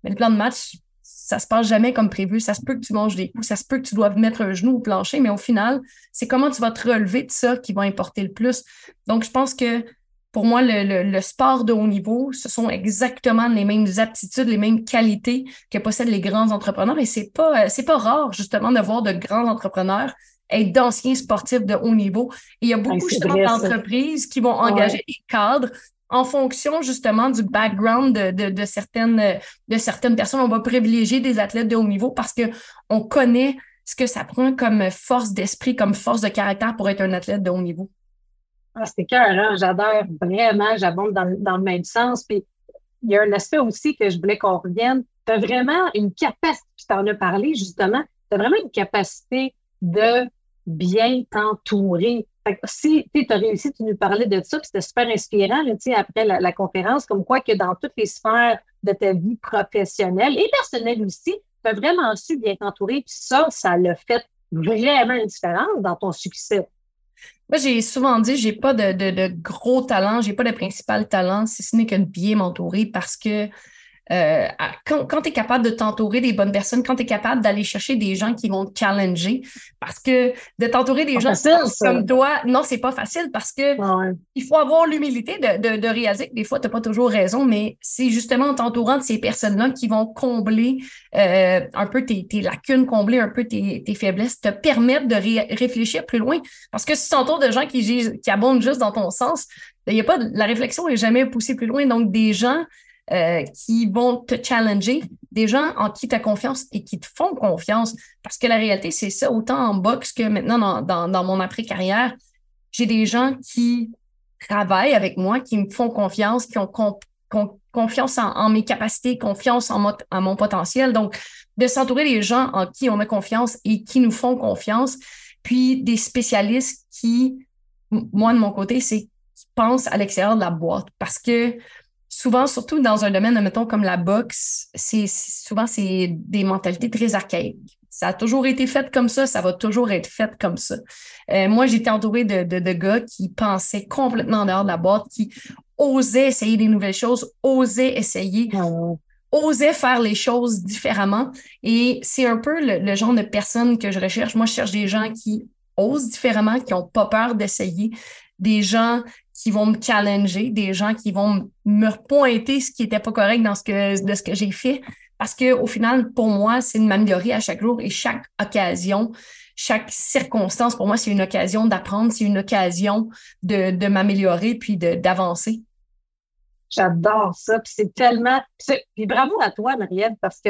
Mais le plan de match, ça se passe jamais comme prévu. Ça se peut que tu manges des coups, ça se peut que tu doives mettre un genou au plancher, mais au final, c'est comment tu vas te relever de ça qui va importer le plus. Donc, je pense que pour moi, le, sport de haut niveau, ce sont exactement les mêmes aptitudes, les mêmes qualités que possèdent les grands entrepreneurs. Et c'est pas, c'est pas rare, justement, de voir de grands entrepreneurs être d'anciens sportifs de haut niveau. Et il y a beaucoup d'entreprises qui vont engager des cadres en fonction justement du background de, certaines, de certaines personnes. On va privilégier des athlètes de haut niveau parce qu'on connaît ce que ça prend comme force d'esprit, comme force de caractère pour être un athlète de haut niveau. Ah, c'est cœur, hein? j'adore vraiment, j'abonde dans, dans, le même sens. Puis il y a un aspect aussi que je voulais qu'on revienne. Tu as vraiment une capacité, tu en as parlé justement, tu as vraiment une capacité de bien t'entourer. Si tu as réussi, tu nous parlais de ça, puis c'était super inspirant là, après la, conférence, comme quoi que dans toutes les sphères de ta vie professionnelle et personnelle aussi, tu as vraiment su bien t'entourer, puis ça, ça l'a fait vraiment une différence dans ton succès. Moi, j'ai souvent dit, j'ai pas de, de, de, gros talent, j'ai pas de principal talent, si ce n'est que de bien m'entourer parce que euh, quand, quand tu es capable de t'entourer des bonnes personnes, quand tu es capable d'aller chercher des gens qui vont te challenger, parce que de t'entourer des gens comme toi, non, c'est pas facile parce que il faut avoir l'humilité de, de, réaliser que des fois, tu n'as pas toujours raison, mais c'est justement en t'entourant de ces personnes-là qui vont combler euh, un peu tes, tes, lacunes, combler un peu tes, tes faiblesses, te permettre de réfléchir plus loin. Parce que si tu t'entoures de gens qui, qui abondent juste dans ton sens, il ben, y a pas, la réflexion n'est jamais poussée plus loin. Donc, des gens euh, qui vont te challenger, des gens en qui tu as confiance et qui te font confiance. Parce que la réalité, c'est ça, autant en boxe que maintenant dans, dans, mon après-carrière, j'ai des gens qui travaillent avec moi, qui me font confiance, qui ont confiance en, mes capacités, confiance en, en mon potentiel. Donc, de s'entourer des gens en qui on met confiance et qui nous font confiance, puis des spécialistes qui, moi de mon côté, c'est qui pensent à l'extérieur de la boîte parce que souvent, surtout dans un domaine, mettons, comme la boxe, c'est souvent, c'est des mentalités très archaïques. Ça a toujours été fait comme ça, ça va toujours être fait comme ça. Euh, moi, j'étais entourée de, de, gars qui pensaient complètement en dehors de la boîte, qui osaient essayer des nouvelles choses, osaient essayer, ah osaient faire les choses différemment. Et c'est un peu le, le, genre de personnes que je recherche. Moi, je cherche des gens qui osent différemment, qui n'ont pas peur d'essayer, des gens qui vont me challenger, des gens qui vont me pointer ce qui n'était pas correct dans ce que, de ce que j'ai fait. Parce qu'au final, pour moi, c'est de m'améliorer à chaque jour et chaque occasion, chaque circonstance, pour moi, c'est une occasion d'apprendre, c'est une occasion de, de m'améliorer puis d'avancer. J'adore ça. Puis c'est tellement. Puis bravo à toi, Marielle, parce que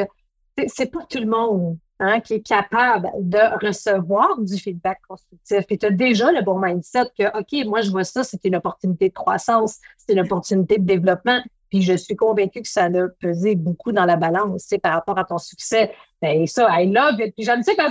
c'est pas tout le monde Hein, qui est capable de recevoir du feedback constructif. Et tu as déjà le bon mindset que, OK, moi, je vois ça, c'est une opportunité de croissance, c'est une opportunité de développement. Puis je suis convaincue que ça a pesé beaucoup dans la balance par rapport à ton succès. Ben, et ça, I love it. Puis j'aime ça quand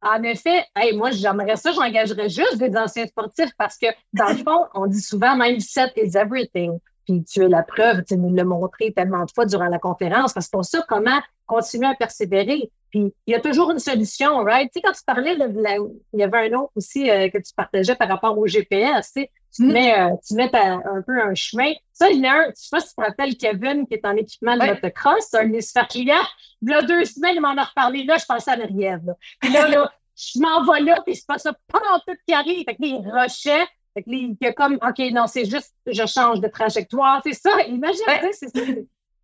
en effet, hey, moi, j'aimerais ça, j'engagerais juste des anciens sportifs parce que, dans le fond, on dit souvent mindset is everything. Puis tu es la preuve, tu nous l'as montré tellement de fois durant la conférence. Parce que pour ça, comment continuer à persévérer? Puis il y a toujours une solution, right? Tu sais, quand tu parlais, il y avait un autre aussi euh, que tu partageais par rapport au GPS, tu sais, tu mm-hmm. mets, euh, tu mets un peu un chemin. Ça, il y a un, tu sais pas si tu te rappelles Kevin qui est en équipement de motocross, un hémisphère client. Il y a deux semaines, il m'en a reparlé. Là, je pensais à Marie-Ève. Là. Puis là, là, je m'en vais là, puis c'est pas ça pendant tout qui arrive. Fait que les rochets, fait que il y a comme, OK, non, c'est juste, je change de trajectoire. C'est ça, imagine, c'est ça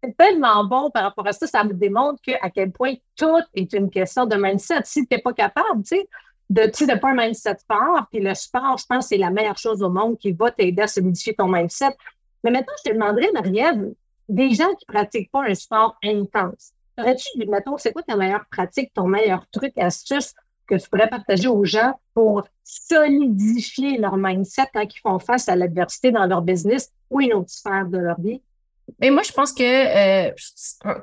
c'est tellement bon par rapport à ça. Ça me démontre que, à quel point tout est une question de mindset. Si tu n'es pas capable, tu sais, de ne pas un mindset fort, puis le sport, je pense, c'est la meilleure chose au monde qui va t'aider à solidifier ton mindset. Mais maintenant, je te demanderais, Marielle, des gens qui ne pratiquent pas un sport intense, aurais-tu, mettons, c'est quoi ta meilleure pratique, ton meilleur truc, astuce que tu pourrais partager aux gens pour solidifier leur mindset quand ils font face à l'adversité dans leur business ou une autre sphère de leur vie? Mais moi, je pense que, euh,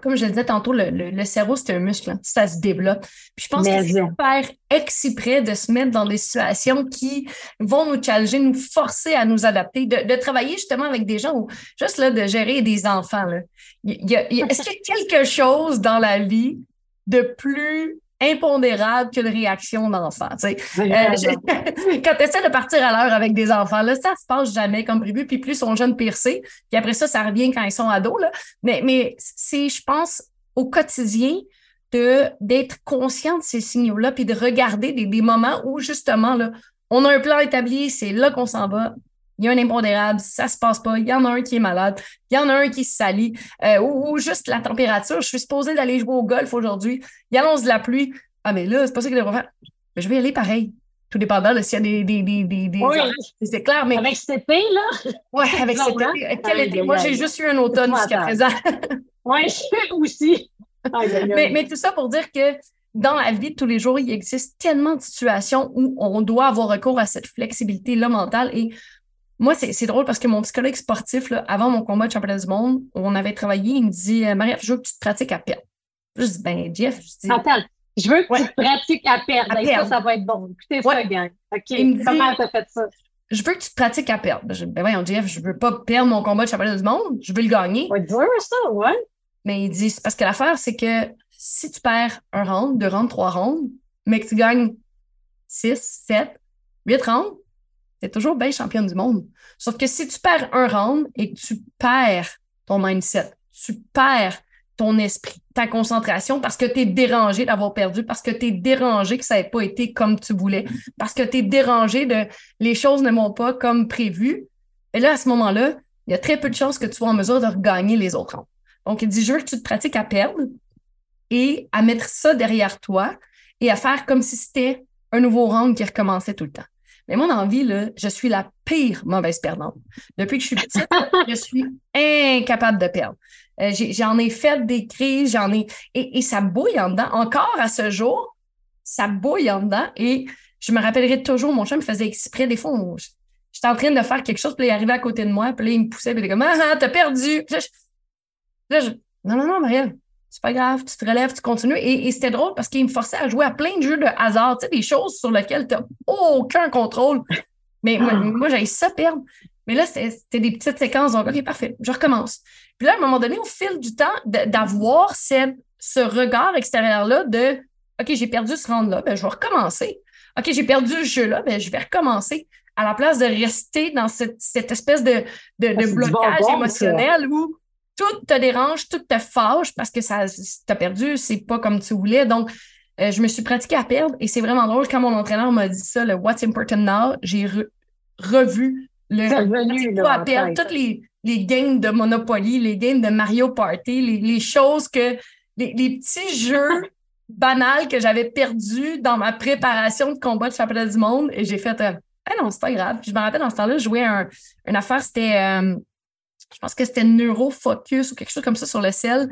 comme je le disais tantôt, le, cerveau, c'est un muscle. Hein. ça se développe. Puis je pense que c'est faire exprès de se mettre dans des situations qui vont nous challenger, nous forcer à nous adapter, de, travailler justement avec des gens ou juste là, de gérer des enfants. Est-ce qu'il y a quelque chose dans la vie de plus impondérable qu'une réaction d'enfant. Euh, quand tu essaies de partir à l'heure avec des enfants, là, ça se passe jamais comme prévu. Puis plus son jeune pire Puis après ça, ça revient quand ils sont ados. Là. Mais, mais c'est, je pense, au quotidien, de, d'être conscient de ces signaux-là, puis de regarder des, des moments où justement, là, on a un plan établi, c'est là qu'on s'en va, il y a un impondérable, ça se passe pas, il y en a un qui est malade, il y en a un qui se salit, euh, ou, juste la température. Je suis supposée d'aller jouer au golf aujourd'hui, il annonce de la pluie. Ah, mais là, c'est pas ça qu'il devrait faire. Mais je vais y aller pareil. tout dépendant de s'il y a des, des, des, des, des Oui. orages, c'est clair, mais Avec cet été, là? ouais, avec cet hein? Quel été? Moi, j'ai juste eu un automne jusqu'à présent. Oui, aussi. Aïe. mais, mais tout ça pour dire que dans la vie de tous les jours, il existe tellement de situations où on doit avoir recours à cette flexibilité-là mentale. Et moi, c'est drôle parce que mon psychologue sportif, là, avant mon combat de championnat du monde, on avait travaillé, il me dit Marie, je veux que tu te pratiques à perdre. Je dis Ben, Jeff, je dis Attends, je veux que Ouais. tu pratiques à perdre. À Et ça, ça va être bon. Écoutez Ouais. ça, gang. OK. Il me dit- Comment t'as fait ça? je veux que tu te pratiques à perdre. Je ben voyons, Jeff, je veux pas perdre mon combat de championnat du monde, je veux le gagner. Ouais, dur, ça, ouais. Mais il dit, parce que l'affaire, c'est que si tu perds un round, deux rounds, trois rounds, mais que tu gagnes six, sept, huit rounds, t'es toujours bien championne du monde. Sauf que si tu perds un round et que tu perds ton mindset, tu perds ton esprit, ta concentration parce que tu es dérangé d'avoir perdu, parce que tu es dérangé que ça n'ait pas été comme tu voulais, parce que tu es dérangé de les choses ne vont pas comme prévu. Et là, à ce moment-là, il y a très peu de chances que tu sois en mesure de regagner les autres rounds. Donc, il dit, je veux que tu te pratiques à perdre et à mettre ça derrière toi et à faire comme si c'était un nouveau round qui recommençait tout le temps. Mais moi, dans la vie, là, je suis la pire mauvaise perdante. Depuis que je suis petite, je suis incapable de perdre. Euh, j'en ai fait des crises, j'en ai. Et, ça bouille en dedans. Encore à ce jour, ça bouille en dedans. Et je me rappellerai toujours, mon chum me faisait exprès. Des fois, j'étais en train de faire quelque chose, puis il arrivait à côté de moi, puis là, il me poussait, puis il était comme Ah, ah, t'as perdu. Là, je- Non, non, non, Marielle, c'est pas grave, tu te relèves, tu continues. Et, et c'était drôle parce qu'il me forçait à jouer à plein de jeux de hasard, tu sais, des choses sur lesquelles tu n'as aucun contrôle. Mais moi, Ah. moi j'avais ça perdre. Mais là, c'était des petites séquences. Donc, OK, parfait, je recommence. Puis là, à un moment donné, au fil du temps, d'avoir ce regard extérieur-là de OK, j'ai perdu ce round-là, ben, je vais recommencer. OK, j'ai perdu ce jeu-là, ben, je vais recommencer. À la place de rester dans cette, cette espèce de, de, de Ah, blocage bonbon, émotionnel où tout te dérange, tout te fâche parce que ça t'as perdu, c'est pas comme tu voulais. Donc, euh, je me suis pratiquée à perdre et c'est vraiment drôle. Quand mon entraîneur m'a dit ça, le What's Important Now, j'ai re- revu le revenu, à perdre toutes les, les games de Monopoly, les games de Mario Party, les, les choses que, les, les petits jeux banals que j'avais perdus dans ma préparation de combat de championnat du monde et j'ai fait, euh, ah non, c'est pas grave. Puis je me rappelle dans ce temps-là, je jouais un, une affaire, c'était, euh, je pense que c'était Neurofocus ou quelque chose comme ça sur le sel.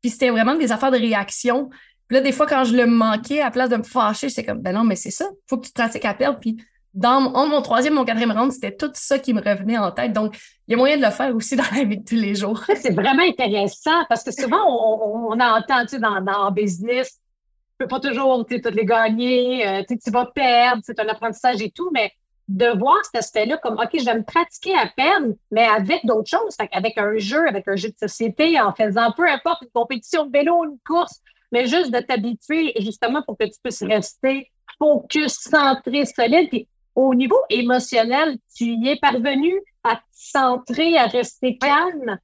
Puis c'était vraiment des affaires de réaction. Puis là, des fois, quand je le manquais, à place de me fâcher, c'est comme, ben non, mais c'est ça, faut que tu pratiques à perdre. Puis dans mon, mon troisième mon quatrième round, c'était tout ça qui me revenait en tête. Donc, il y a moyen de le faire aussi dans la vie de tous les jours. C'est vraiment intéressant parce que souvent, on, on, on entend tu sais, dans, business, tu peux pas toujours toutes les gagner, euh, tu vas perdre, c'est un apprentissage et tout, mais de voir cet aspect-là comme, OK, je vais me pratiquer à perdre, mais avec d'autres choses, avec un jeu, avec un jeu de société, en faisant peu importe une compétition de vélo, une course, mais juste de t'habituer justement pour que tu puisses rester focus, centré, solide. Puis au niveau émotionnel, tu y es parvenu à te centrer, à rester calme.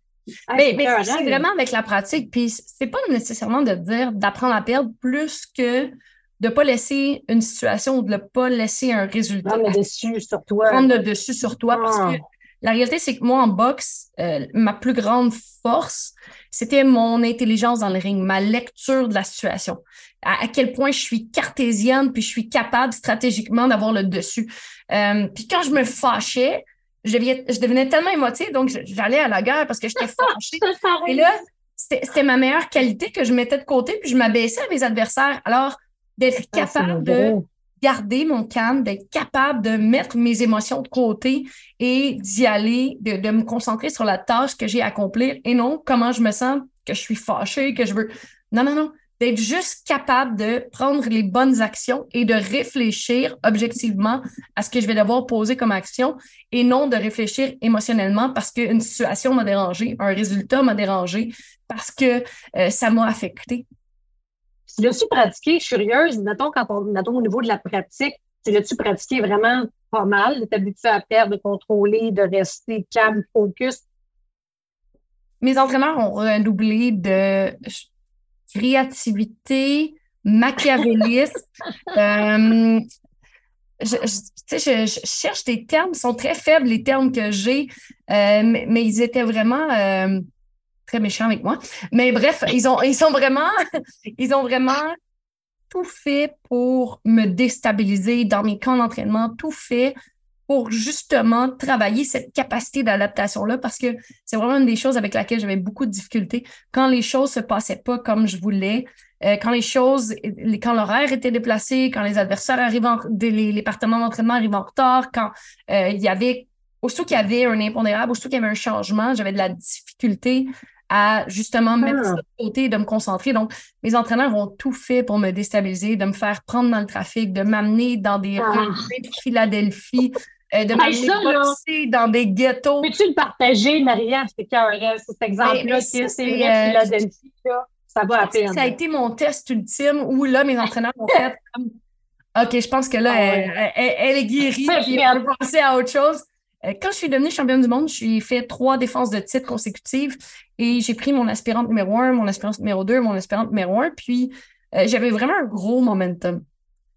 Ah, Mais, c'est mais c'est vraiment avec la pratique. Puis c'est pas nécessairement de dire d'apprendre à perdre plus que de pas laisser une situation ou de ne pas laisser un résultat prendre le dessus sur toi. prendre le dessus sur toi. Parce Ah. que la réalité, c'est que moi, en boxe, euh, ma plus grande force, c'était mon intelligence dans le ring, ma lecture de la situation. À, à quel point je suis cartésienne, puis je suis capable stratégiquement d'avoir le dessus. Euh, puis quand je me fâchais, je devenais, je devenais tellement émotive, donc j'allais à la guerre parce que j'étais fâchée. Et là, c'était c'était ma meilleure qualité que je mettais de côté, puis je m'abaissais à mes adversaires. Alors, d'être Ah, capable de garder mon calme, d'être capable de mettre mes émotions de côté et d'y aller, de, de me concentrer sur la tâche que j'ai à accomplir et non comment je me sens, que je suis fâchée, que je veux. Non, non, non. D'être juste capable de prendre les bonnes actions et de réfléchir objectivement à ce que je vais devoir poser comme action et non de réfléchir émotionnellement parce qu'une situation m'a dérangé, un résultat m'a dérangé, parce que euh, ça m'a affecté. Tu l'as-tu pratiqué? Je suis curieuse. Mettons, quand on, mettons, au niveau de la pratique, tu l'as-tu pratiqué vraiment pas mal? De t'habituer à perdre, de contrôler, de rester calme, focus? Mes entraîneurs ont redoublé de créativité, machiavélisme. euh, je, je- cherche des termes, ils sont très faibles, les termes que j'ai, euh, mais, mais ils étaient vraiment euh, très méchants avec moi. Mais bref, ils ont, ils sont vraiment, ils ont vraiment tout fait pour me déstabiliser dans mes camps d'entraînement, tout fait pour justement travailler cette capacité d'adaptation-là parce que c'est vraiment une des choses avec laquelle j'avais beaucoup de difficultés. Quand les choses se passaient pas comme je voulais, euh, quand les choses, quand l'horaire était déplacé, quand les adversaires arrivaient, les, les partenaires d'entraînement arrivaient en retard, quand euh, il y avait, aussitôt qu'il y avait un impondérable, aussitôt qu'il y avait un changement, j'avais de la difficulté à justement mettre ça de côté et de me concentrer. Donc, mes entraîneurs ont tout fait pour me déstabiliser, de me faire prendre dans le trafic, de m'amener dans des Ah. rues de Philadelphie, euh, de m'amener dans des ghettos. Peux-tu le partager, Maria? C'est cet exemple-là, Mais- mais c'est euh, Philadelphie, là, ça va à peine. Ça a été mon test ultime où là, mes entraîneurs ont fait comme OK, je pense que là, Ah ouais. elle, elle- elle est guérie, puis elle passer à autre chose. Euh, Quand je suis devenue championne du monde, j'ai fait trois défenses de titre consécutives et j'ai pris mon aspirante numéro un, mon aspirante numéro deux, mon aspirante numéro un, puis euh, j'avais vraiment un gros momentum.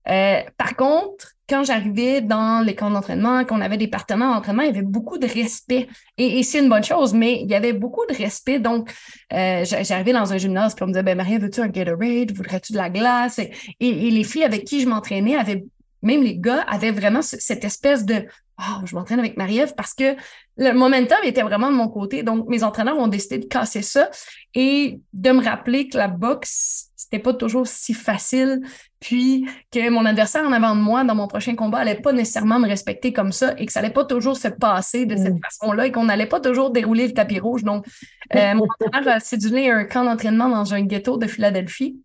Euh, par contre, quand j'arrivais dans les camps d'entraînement, qu'on avait des partenaires d'entraînement, il y avait beaucoup de respect. Et, c'est une bonne chose, mais il y avait beaucoup de respect. Donc, j'a- j'arrivais dans un gymnase, puis on me disait, ben Maria, veux-tu un Gatorade? Voudrais-tu de la glace? Et, et- les filles avec qui je m'entraînais avaient, même les gars, avaient vraiment ce- cette espèce de, oh, je m'entraîne avec Marie-Ève parce que le momentum était vraiment de mon côté. Donc, mes entraîneurs ont décidé de casser ça et de me rappeler que la boxe, c'était pas toujours si facile, puis que mon adversaire en avant de moi dans mon prochain combat allait pas nécessairement me respecter comme ça et que ça allait pas toujours se passer de cette Mm. façon-là et qu'on n'allait pas toujours dérouler le tapis rouge. Donc, euh, mon entraîneur a cédulé un camp d'entraînement dans un ghetto de Philadelphie.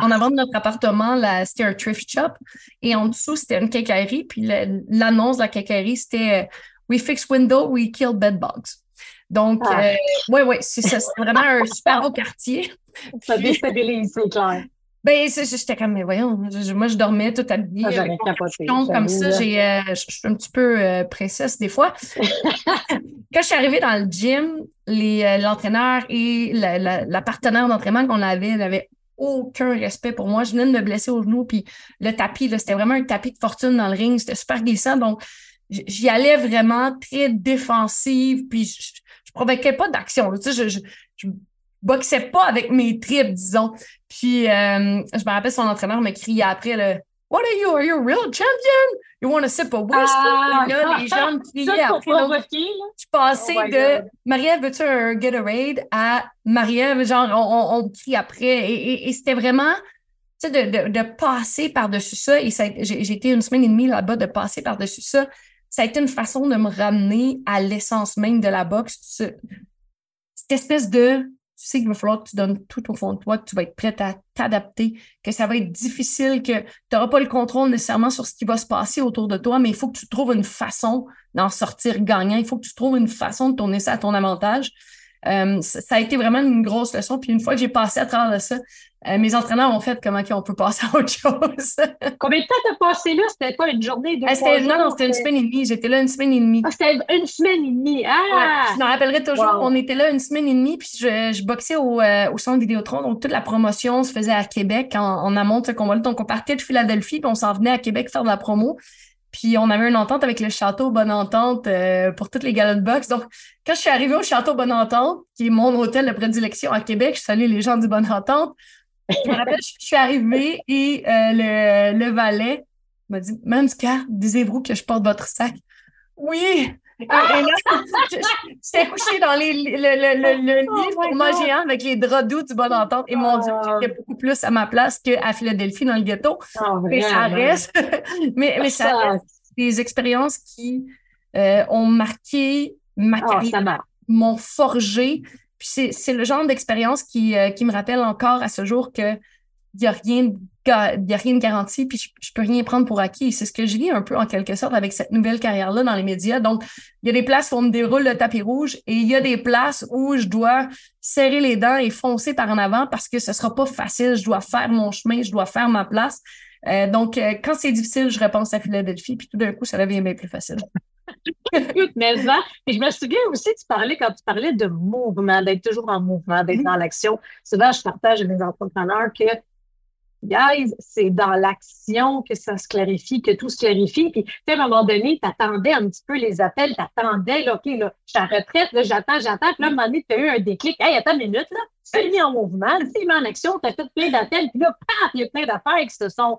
En avant de notre appartement, c'était un thrift shop et en dessous, c'était une quincaillerie. Puis l'annonce de la quincaillerie, c'était euh, We fix window, we kill bed bugs. Donc, Ah. euh, ouais, c'est vraiment un super beau quartier. Ça déstabilise, c'est clair. Ben, j'étais comme, mais voyons, je- moi, je dormais tout habillée. Avec capoté. capuchon comme ça, j'ai, euh, je suis un petit peu euh, princesse des fois. Quand je suis arrivée dans le gym, euh, l'entraîneur et la, la- la partenaire d'entraînement qu'on avait n'avaient aucun respect pour moi. Je venais de me blesser au genou, puis le tapis, c'était vraiment un tapis de fortune dans le ring, c'était super glissant, donc j'y allais vraiment très défensive, puis je, je, provoquais pas d'action. Tu sais, je, je, je boxais pas avec mes tripes, disons. Puis euh, je me rappelle, son entraîneur me criait après, là, What are you? Are you a real champion? You want to sip a whiskey? Ah! Là, les gens me criaient après. là. je suis passée Oh de. Marie-Ève, veux-tu un Gatorade à Marie-Ève, genre, on, on, on crie après. Et, et- et c'était vraiment, tu sais, de, de, de passer par-dessus ça. Et a j'ai j'ai été une semaine et demie là-bas de passer par-dessus ça. Ça a été une façon de me ramener à l'essence même de la boxe. Ce- cette espèce de, tu sais qu'il va falloir que tu donnes tout au fond de toi, que tu vas être prête à t'adapter, que ça va être difficile, que tu n'auras pas le contrôle nécessairement sur ce qui va se passer autour de toi, mais il faut que tu trouves une façon d'en sortir gagnant. Il faut que tu trouves une façon de tourner ça à ton avantage. Euh, ça, a été vraiment une grosse leçon. Puis une fois que j'ai passé à travers de ça, euh, mes entraîneurs ont fait comment on peut passer à autre chose. Combien de temps t'as passé là? C'était pas une journée, deux, Ah, trois c'était- non, non, c'était une semaine et demie. J'étais là une semaine et demie. Ah, c'était une semaine et demie. Ah! Ouais, je m'en rappellerai toujours. Wow. On était là une semaine et demie, puis je, je boxais au, euh, au centre Vidéotron. Donc, toute la promotion se faisait à Québec en, en amont de ce combat-là. Donc, on partait de Philadelphie, puis on s'en venait à Québec faire de la promo. Puis, on avait une entente avec le Château Bonne Entente euh, pour toutes les galas de boxe. Donc, quand je suis arrivée au Château Bonne Entente, qui est mon hôtel de prédilection à Québec, je salue les gens du Bonne Entente. Je me rappelle, je suis arrivée et euh, le, le valet m'a dit Madame Scar, désirez-vous que je porte votre sac? Oui! Et, là, j'étais couchée dans les, le, le, le, le Oh lit God. géant avec les draps doux du Bonne Entente. Et mon Dieu, Oh. j'étais beaucoup plus à ma place qu'à Philadelphie dans le ghetto. Ah, Mais ça reste, mais, mais ça Ah, reste des expériences qui euh, ont marqué ma ah, carrière m'ont forgé. Puis c'est, c'est le genre d'expérience qui, euh, qui me rappelle encore à ce jour que il n'y a rien de y a rien de garanti, puis je, je peux rien prendre pour acquis. C'est ce que je vis un peu en quelque sorte avec cette nouvelle carrière-là dans les médias. Donc, il y a des places où on me déroule le tapis rouge et il y a des places où je dois serrer les dents et foncer par en avant parce que ce sera pas facile. Je dois faire mon chemin, je dois faire ma place. Euh, donc, euh, quand c'est difficile, je repense à Philadelphie, puis tout d'un coup, ça devient bien plus facile. Écoute, mais je me souviens aussi, tu parlais, quand tu parlais de mouvement, d'être toujours en mouvement, d'être dans l'action. Souvent, je partage avec mes entrepreneurs que guys, c'est dans l'action que ça se clarifie, que tout se clarifie. Puis, à un moment donné, tu attendais un petit peu les appels, tu attendais, là, OK, là, je suis en retraite, là, j'attends, j'attends. Puis là, à un moment donné, tu as eu un déclic. Hey, attends une minute, là, tu t'es mis en mouvement, tu t'es mis en action, tu as fait plein d'appels, puis là, paf, il y a plein d'affaires qui se sont,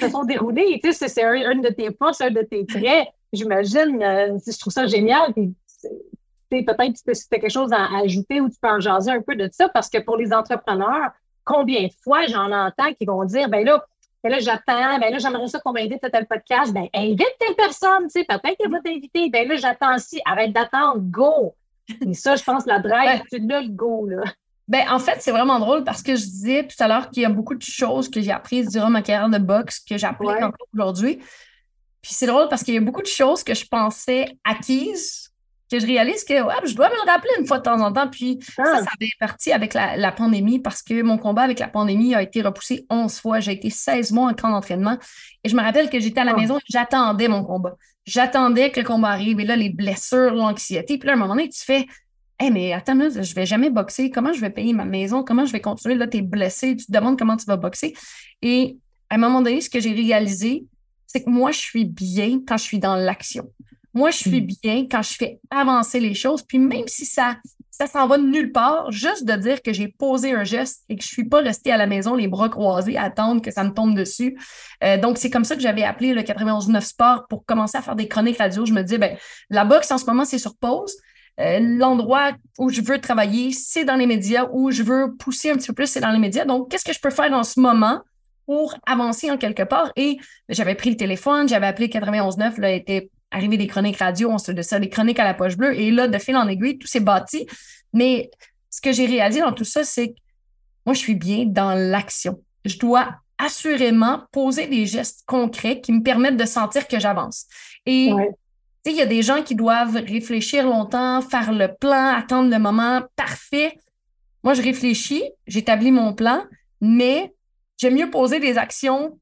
se sont déroulées. Tu sais, c'est un, de tes forces, un de tes traits. J'imagine, euh, je trouve ça génial. Puis, peut-être que tu as quelque chose à ajouter ou tu peux en jaser un peu de ça, parce que pour les entrepreneurs, combien de fois j'en entends qui vont dire, ben là, ben là, j'attends, ben là, j'aimerais ça qu'on m'invite à tel podcast. Ben, invite telle personne, tu sais, peut-être qu'elle va t'inviter. Ben là, j'attends aussi. Arrête d'attendre, go! Et ça, je pense, la drive, c'est là le go, là. Ben, en fait, c'est vraiment drôle parce que je disais tout à l'heure qu'il y a beaucoup de choses que j'ai apprises durant ma carrière de boxe que j'applique encore aujourd'hui. Puis c'est drôle parce qu'il y a beaucoup de choses que je pensais acquises que je réalise que je dois me le rappeler une fois de temps en temps. Puis ça, ah. ça avait parti avec la, pandémie parce que mon combat avec la pandémie a été repoussé 11 fois. J'ai été 16 mois en camp d'entraînement. Et je me rappelle que j'étais à la ah. maison et j'attendais mon combat. J'attendais que le combat arrive. Et là, les blessures, l'anxiété. Puis là, à un moment donné, tu fais Hey, mais attends, je vais jamais boxer. Comment je vais payer ma maison? Comment je vais continuer? Là, tu es blessé. Tu te demandes comment tu vas boxer. Et à un moment donné, ce que j'ai réalisé, c'est que moi, je suis bien quand je suis dans l'action. Moi, je suis mm. bien quand je fais avancer les choses. Puis même si ça, ça s'en va de nulle part, juste de dire que j'ai posé un geste et que je ne suis pas restée à la maison les bras croisés à attendre que ça me tombe dessus. Euh, donc, c'est comme ça que j'avais appelé le 91.9 Sport pour commencer à faire des chroniques radio. Je me disais, ben, la boxe en ce moment, c'est sur pause. Euh, l'endroit où je veux travailler, c'est dans les médias, où je veux pousser un petit peu plus, c'est dans les médias. Donc, qu'est-ce que je peux faire dans ce moment pour avancer en quelque part? Et j'avais pris le téléphone, j'avais appelé 91.9, là, était arrivé des chroniques radio, on se de ça, des chroniques à la poche bleue. Et là, de fil en aiguille, tout s'est bâti. Mais ce que j'ai réalisé dans tout ça, c'est que moi, je suis bien dans l'action. Je dois assurément poser des gestes concrets qui me permettent de sentir que j'avance. Et il y a des gens qui doivent réfléchir longtemps, faire le plan, attendre le moment parfait. Moi, je réfléchis, j'établis mon plan, mais j'aime mieux poser des actions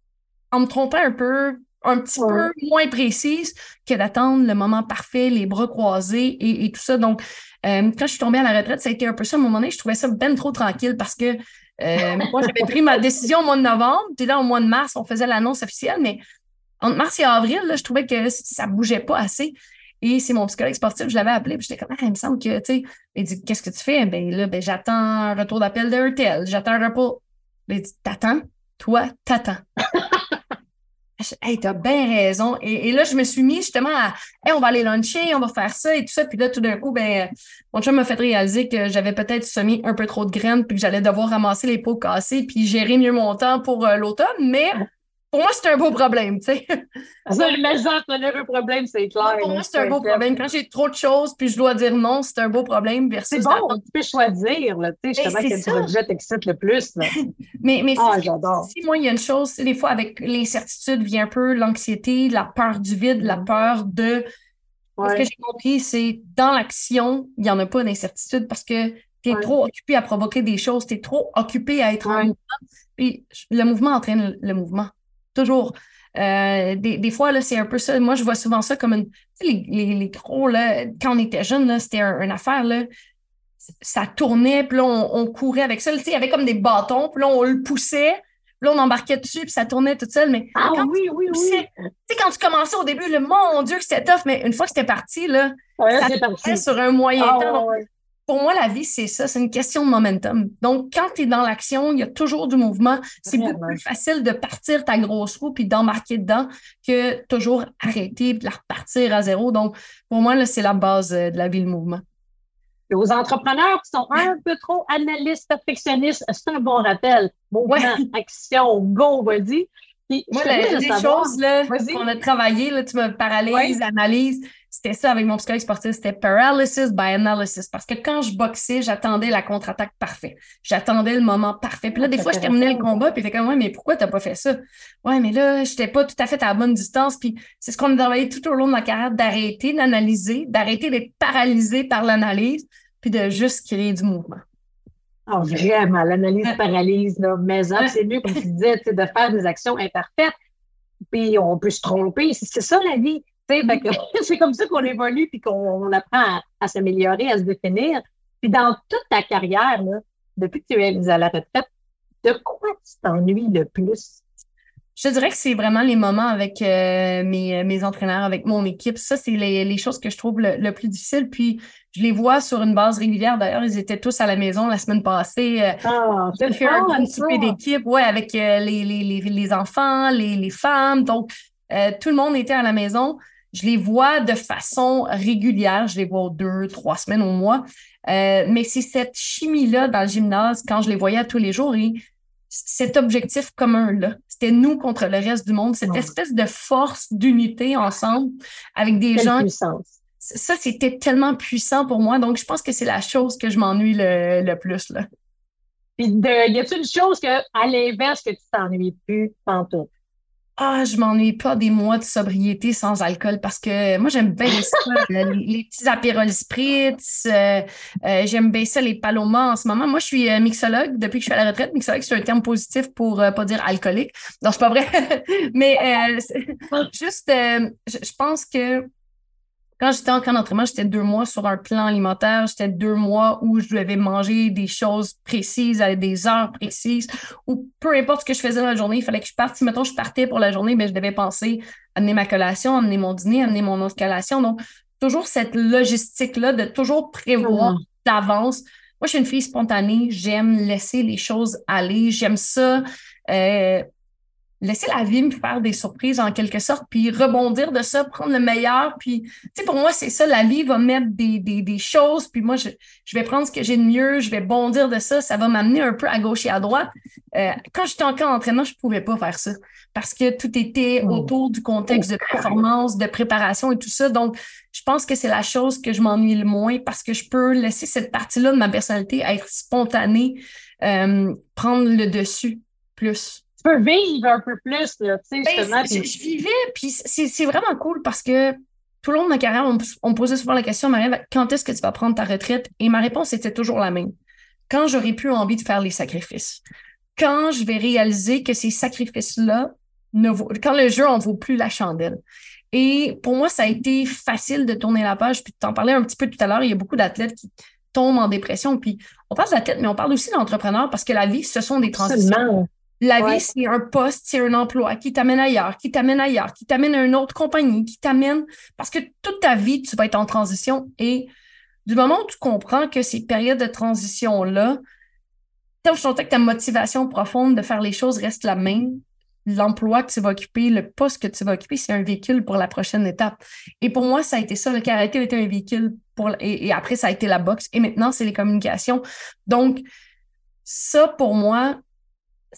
en me trompant un peu, un petit peu moins précise que d'attendre le moment parfait, les bras croisés et, tout ça. Donc, euh, quand je suis tombée à la retraite, ça a été un peu ça à un moment donné. Je trouvais ça ben trop tranquille parce que euh, moi, j'avais pris ma décision au mois de novembre. Puis là, au mois de mars, on faisait l'annonce officielle, mais entre mars et avril, là, je trouvais que ça bougeait pas assez. Et c'est mon psychologue sportif, je l'avais appelé, puis j'étais comme, ah, il me semble que, tu sais, il dit, qu'est-ce que tu fais? Ben là, ben, j'attends un retour d'appel de RTL, j'attends un repos. Il dit, t'attends? Toi, t'attends. Hey, t'as bien raison. Et, là, je me suis mis justement à on va aller luncher, on va faire ça et tout ça. Puis là, tout d'un coup, ben, mon chum m'a fait réaliser que j'avais peut-être semé un peu trop de graines, puis que j'allais devoir ramasser les pots cassés, puis gérer mieux mon temps pour euh, l'automne. Mais pour moi, c'est un beau problème, tu sais. Le message, c'est un problème, c'est clair. Pour moi, c'est un beau problème. Quand j'ai trop de choses, puis je dois dire non, c'est un beau problème. C'est bon, tu peux choisir, là, tu sais, justement, quel projet t'excite le plus. mais mais ah, j'adore. Si moi, il y a une chose, des fois, avec l'incertitude, vient un peu l'anxiété, la peur du vide, la peur de. Ce que j'ai compris, c'est dans l'action, il n'y en a pas d'incertitude parce que tu es trop occupé à provoquer des choses, tu es trop occupé à être en mouvement. Puis le mouvement entraîne le mouvement. Toujours. Euh, des, fois, là, c'est un peu ça. Moi, je vois souvent ça comme une. les, les, gros, là, quand on était jeune, c'était une affaire, là. Ça tournait, puis là, on, courait avec ça. Il y avait comme des bâtons, puis là, on le poussait, puis là, on embarquait dessus, puis ça tournait tout seul. Mais ah oui, oui, oui. Tu sais, quand tu commençais au début, le mon Dieu, que c'était tough, mais une fois que c'était parti, là, ça parti. sur un moyen ah, temps pour moi, la vie, c'est ça, c'est une question de momentum. Donc, quand tu es dans l'action, il y a toujours du mouvement. C'est beaucoup plus facile de partir ta grosse roue puis d'embarquer dedans que toujours arrêter et de la repartir à zéro. Donc, pour moi, c'est la base euh, de la vie, le mouvement. Et aux entrepreneurs qui sont un peu trop analystes, perfectionnistes, c'est un bon rappel. Mouvement, action, go, vas-y. Moi, les choses qu'on a travaillé, là, tu me paralyses, analyse, c'était ça avec mon psychologue sportif, c'était paralysis by analysis. Parce que quand je boxais, j'attendais la contre-attaque parfaite. J'attendais le moment parfait. Puis là, des fois, je terminais le combat, puis j'étais comme, ouais, mais pourquoi t'as pas fait ça? Ouais, mais là, j'étais pas tout à fait à la bonne distance. Puis c'est ce qu'on a travaillé tout au long de ma carrière, d'arrêter d'analyser, d'arrêter d'être paralysé par l'analyse, puis de juste créer du mouvement. Oh, vraiment, l'analyse paralyse, là, mais c'est mieux, comme tu disais, de faire des actions imparfaites. Puis on peut se tromper. C'est ça la vie. c'est comme ça qu'on évolue puis qu'on apprend à, s'améliorer, à se définir. Puis dans toute ta carrière, depuis que tu es à la retraite, De quoi tu t'ennuies le plus? Je dirais que c'est vraiment les moments avec euh, mes, mes, entraîneurs, avec mon équipe. Ça, c'est les, les, choses que je trouve le, plus difficile. Puis, je les vois sur une base régulière. D'ailleurs, ils étaient tous à la maison la semaine passée. Euh, ah, un souper d'équipe, ouais, avec euh, les, les, les, enfants, les, femmes. Donc, tout le monde était à la maison. Je les vois de façon régulière. Je les vois deux, trois semaines au mois. mais c'est cette chimie-là dans le gymnase, quand je les voyais tous les jours, et cet objectif commun-là. C'était nous contre le reste du monde, cette espèce de force d'unité ensemble avec des gens. Ça, c'était tellement puissant pour moi. Donc, je pense que c'est la chose que je m'ennuie le, plus. Là. Puis, de, y a-t-il une chose que, à l'inverse que tu t'ennuies plus tantôt? Ah, je m'ennuie pas des mois de sobriété sans alcool parce que moi, j'aime bien les, les, petits apérols spritz. Euh, euh, j'aime bien ça, les palomas en ce moment. Moi, je suis euh, mixologue depuis que je suis à la retraite. Mixologue, c'est un terme positif pour pas dire alcoolique. Non, c'est pas vrai. Mais juste, je pense que quand j'étais en camp d'entraînement, j'étais deux mois sur un plan alimentaire. J'étais deux mois où je devais manger des choses précises à des heures précises. Ou peu importe ce que je faisais dans la journée, il fallait que je parte. Si, mettons, je partais pour la journée, mais ben, je devais penser à amener ma collation, amener mon dîner, amener mon autre collation. Donc, toujours cette logistique-là de toujours prévoir mmh. d'avance. Moi, je suis une fille spontanée. J'aime laisser les choses aller. J'aime ça. Euh, laisser la vie me faire des surprises en quelque sorte, puis rebondir de ça, prendre le meilleur. Puis, tu sais, pour moi, c'est ça, la vie va mettre des, des, des choses, puis moi, je, je, vais prendre ce que j'ai de mieux, je vais bondir de ça, ça va m'amener un peu à gauche et à droite. Euh, quand j'étais encore en entraînement, je ne pouvais pas faire ça parce que tout était oh. autour du contexte de performance, de préparation et tout ça. Donc, je pense que c'est la chose que je m'ennuie le moins parce que je peux laisser cette partie-là de ma personnalité être spontanée, euh, prendre le dessus plus peux vivre un peu plus, là, tu sais, ben, justement. je, vivais, puis c'est vraiment cool parce que tout le long de ma carrière, on, me posait souvent la question, Marie, quand est-ce que tu vas prendre ta retraite? Et ma réponse était toujours la même. Quand j'aurai plus envie de faire les sacrifices. Quand je vais réaliser que ces sacrifices-là, ne vaut, quand le jeu en vaut plus la chandelle. Et pour moi, ça a été facile de tourner la page. Puis t'en parlais un petit peu tout à l'heure, il y a beaucoup d'athlètes qui tombent en dépression. Puis on parle d'athlètes, mais on parle aussi d'entrepreneurs parce que la vie, ce sont des transitions. La vie, c'est un poste, c'est un emploi qui t'amène ailleurs, qui t'amène ailleurs, qui t'amène à une autre compagnie, qui t'amène. Parce que toute ta vie, tu vas être en transition. Et du moment où tu comprends que ces périodes de transition-là, tant que ta motivation profonde de faire les choses reste la même, l'emploi que tu vas occuper, le poste que tu vas occuper, c'est un véhicule pour la prochaine étape. Et pour moi, ça a été ça. Le karaté a été un véhicule pour, et, et après, ça a été la boxe. Et maintenant, c'est les communications. Donc, ça, pour moi,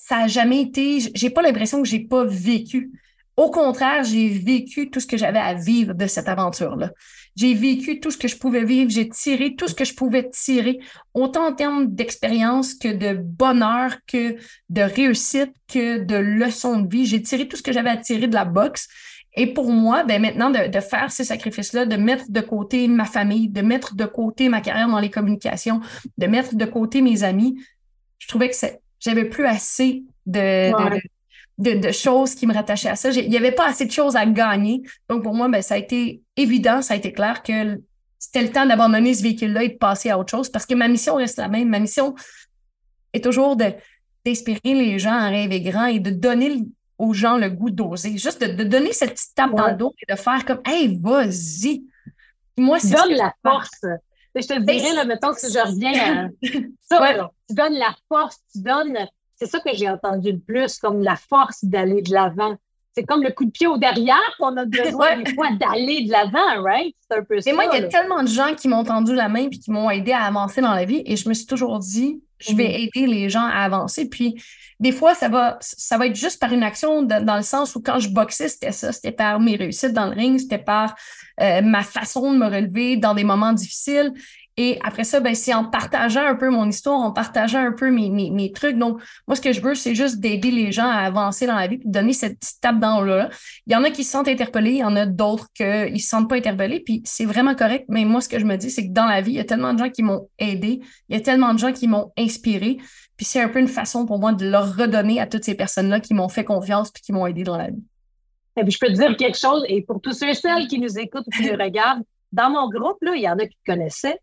ça a jamais été, j'ai pas l'impression que j'ai pas vécu. Au contraire, j'ai vécu tout ce que j'avais à vivre de cette aventure-là. J'ai vécu tout ce que je pouvais vivre, j'ai tiré tout ce que je pouvais tirer, autant en termes d'expérience que de bonheur, que de réussite, que de leçons de vie. J'ai tiré tout ce que j'avais à tirer de la boxe. Et pour moi, ben maintenant, de, faire ces sacrifices-là, de mettre de côté ma famille, de mettre de côté ma carrière dans les communications, de mettre de côté mes amis, je trouvais que j'avais plus assez de, de, choses qui me rattachaient à ça. Il n'y avait pas assez de choses à gagner. Donc, pour moi, ben, ça a été évident, ça a été clair que c'était le temps d'abandonner ce véhicule-là et de passer à autre chose parce que ma mission reste la même. Ma mission est toujours d'inspirer les gens à rêver grand et de donner aux gens le goût d'oser. Juste de, donner cette petite tape dans le dos et de faire comme Hey, vas-y. Moi, c'est. Donne la force. Je te dirais, là, mettons, si je reviens à ça, tu donnes la force, tu donnes. C'est ça que j'ai entendu le plus, comme la force d'aller de l'avant. C'est comme le coup de pied au derrière qu'on a besoin des fois d'aller de l'avant, right? C'est un peu ça. Et moi, il y a tellement de gens qui m'ont tendu la main et qui m'ont aidé à avancer dans la vie. Et je me suis toujours dit, je vais mm-hmm. aider les gens à avancer. Puis des fois, ça va, ça va être juste par une action dans le sens où quand je boxais, c'était ça. C'était par mes réussites dans le ring, c'était par euh, ma façon de me relever dans des moments difficiles. Et après ça, ben, c'est en partageant un peu mon histoire, en partageant un peu mes, mes, trucs. Donc, moi, ce que je veux, c'est juste d'aider les gens à avancer dans la vie de donner cette petite tape dans là. Il y en a qui se sentent interpellés, il y en a d'autres qui ne se sentent pas interpellés, puis c'est vraiment correct. Mais moi, ce que je me dis, c'est que dans la vie, il y a tellement de gens qui m'ont aidé, il y a tellement de gens qui m'ont inspiré. Puis c'est un peu une façon pour moi de leur redonner à toutes ces personnes-là qui m'ont fait confiance puis qui m'ont aidé dans la vie. Et puis je peux te dire quelque chose, et pour tous ceux et celles qui nous écoutent et qui nous regardent, dans mon groupe, là, il y en a qui connaissaient,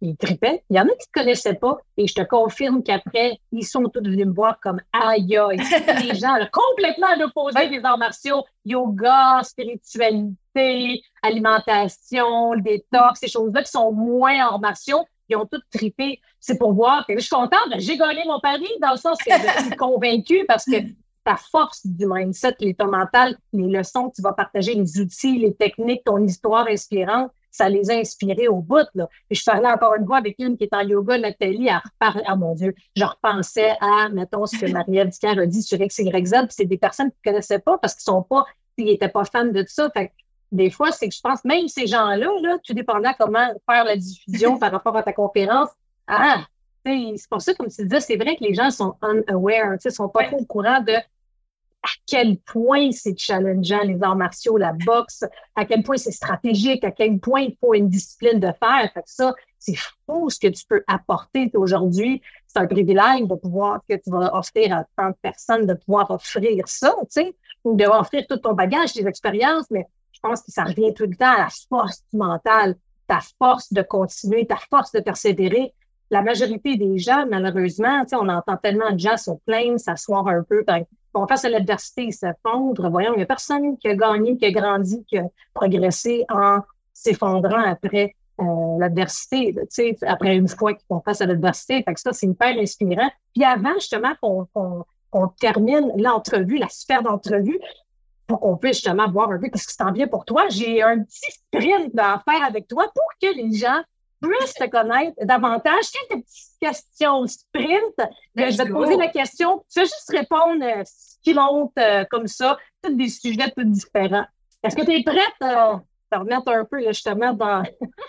ils tripaient. Il y en a qui ne connaissaient pas et je te confirme qu'après, ils sont tous venus me voir comme aïe aïe. les gens complètement à l'opposé des arts martiaux, yoga, spiritualité, alimentation, détox, ces choses-là qui sont moins arts martiaux. Ils ont tous tripé. C'est pour voir. je suis contente. J'ai gagné mon pari dans le sens que je suis convaincue parce que ta force du mindset, l'état mental, les leçons que tu vas partager, les outils, les techniques, ton histoire inspirante, ça les a inspirés au bout. Là. Et je parlais encore une fois avec une qui est en yoga, Nathalie, à reparler, ah mon Dieu, je repensais à, mettons, ce que Marie-Ève a dit sur XYZ, puis c'est des personnes qui ne connaissaient pas parce qu'ils sont pas, ils n'étaient pas fans de ça. Fait des fois, c'est que je pense, même ces gens-là, là, tout dépendant comment faire la diffusion par rapport à ta conférence, ah, c'est pour ça, comme tu disais, c'est vrai que les gens sont unaware, ils ne sont pas trop au courant de à quel point c'est challengeant les arts martiaux, la boxe, à quel point c'est stratégique, à quel point il faut une discipline de faire. Fait que ça, c'est fou ce que tu peux apporter aujourd'hui. C'est un privilège de pouvoir, que tu vas offrir à tant de personnes, de pouvoir offrir ça, tu sais, ou de offrir tout ton bagage, tes expériences, mais pense que ça revient tout le temps à la force du mental, ta force de continuer, ta force de persévérer. La majorité des gens, malheureusement, on entend tellement de gens se plaindre, s'asseoir un peu, on face à l'adversité, s'effondre. Voyons, il n'y a personne qui a gagné, qui a grandi, qui a progressé en s'effondrant après euh, l'adversité, après une fois qu'on passe à l'adversité. Ça, c'est hyper inspirant. Puis avant, justement, qu'on termine l'entrevue, la sphère d'entrevue, pour qu'on puisse justement voir un peu ce qui s'en vient pour toi, j'ai un petit sprint à faire avec toi pour que les gens plus te connaître davantage. Quelques petites questions sprint. Ben, je vais te poser la question. Tu vas juste répondre euh, ce qui monte euh, comme ça, tous des sujets tout différents. Est-ce que tu es prête euh, à remettre un peu justement dans,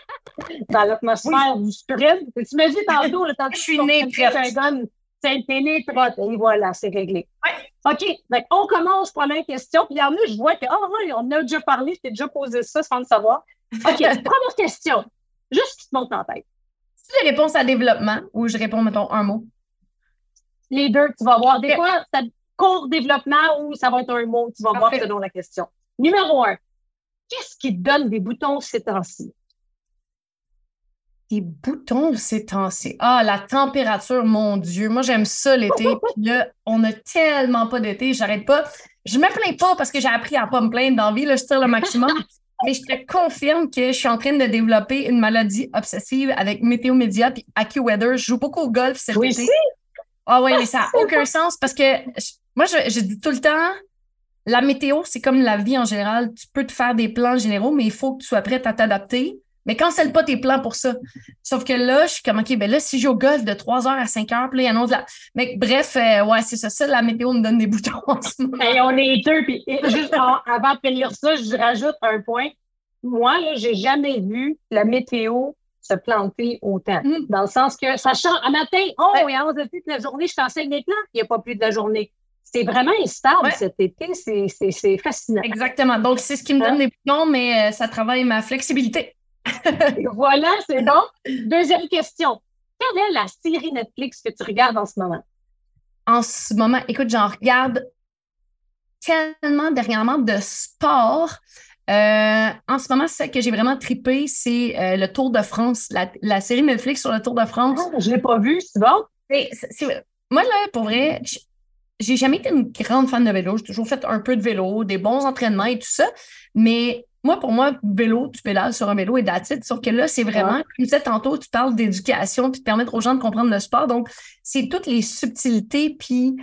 dans l'atmosphère du sprint? Tu m'as dit tantôt, le temps que je suis née prête. Prête. Et voilà, c'est réglé. OK. Donc, on commence. Première question. Puis il y en a, je vois que, oh, on a déjà parlé, je t'ai déjà posé ça sans le savoir. OK. Première question. Juste qui te monte en tête. C'est des réponses à développement ou je réponds, mettons, un mot? Les deux, tu vas voir. Des fois, ça court développement ou ça va être un mot, tu vas voir selon la question. Numéro un, qu'est-ce qui te donne des boutons ces temps-ci? Des boutons ces temps-ci. Ah, la température, mon Dieu. Moi, j'aime ça l'été. Puis là, on n'a tellement pas d'été. J'arrête pas. Je me plains pas parce que j'ai appris à pas me plaindre dans la vie. Là, je tire le maximum. Mais je te confirme que je suis en train de développer une maladie obsessive avec Météo Média puis AccuWeather. Je joue beaucoup au golf cet oui, été. Ah oui, mais ça n'a aucun sens parce que moi, je, dis tout le temps, la météo, c'est comme la vie en général. Tu peux te faire des plans généraux, mais il faut que tu sois prête à t'adapter. Mais cancelle pas tes plans pour ça. Sauf que là, je suis comme, OK, ben là, si je joue au golf de 3 h à 5 h, puis là, il annonce la. Mais bref, euh, ouais, c'est ça. Ça, la météo me donne des boutons en ce moment. Et on est deux, puis juste avant de finir ça, je rajoute un point. Moi, là, j'ai jamais vu la météo se planter autant. Mm. Dans le sens que ça change. Un matin, oh, il y a 11 de de la journée, je t'enseigne les plans, il n'y a pas plus de la journée. C'est vraiment instable cet été, c'est fascinant. Exactement. Donc, c'est ce qui me donne hein? des boutons, mais euh, ça travaille ma flexibilité. voilà, c'est bon. Deuxième question. Quelle est la série Netflix que tu regardes en ce moment? En ce moment, écoute, j'en regarde tellement dernièrement de sport. Euh, en ce moment, ce que j'ai vraiment trippé, c'est euh, le Tour de France, la, série Netflix sur le Tour de France. Oh, je ne l'ai pas vu, c'est bon? moi, là, pour vrai, j'ai jamais été une grande fan de vélo. J'ai toujours fait un peu de vélo, des bons entraînements et tout ça. Mais moi, pour moi, vélo, tu pédales sur un vélo et d'attitude. Sauf que là, c'est vraiment, comme tu disais tantôt, tu parles d'éducation puis de permettre aux gens de comprendre le sport. Donc, c'est toutes les subtilités puis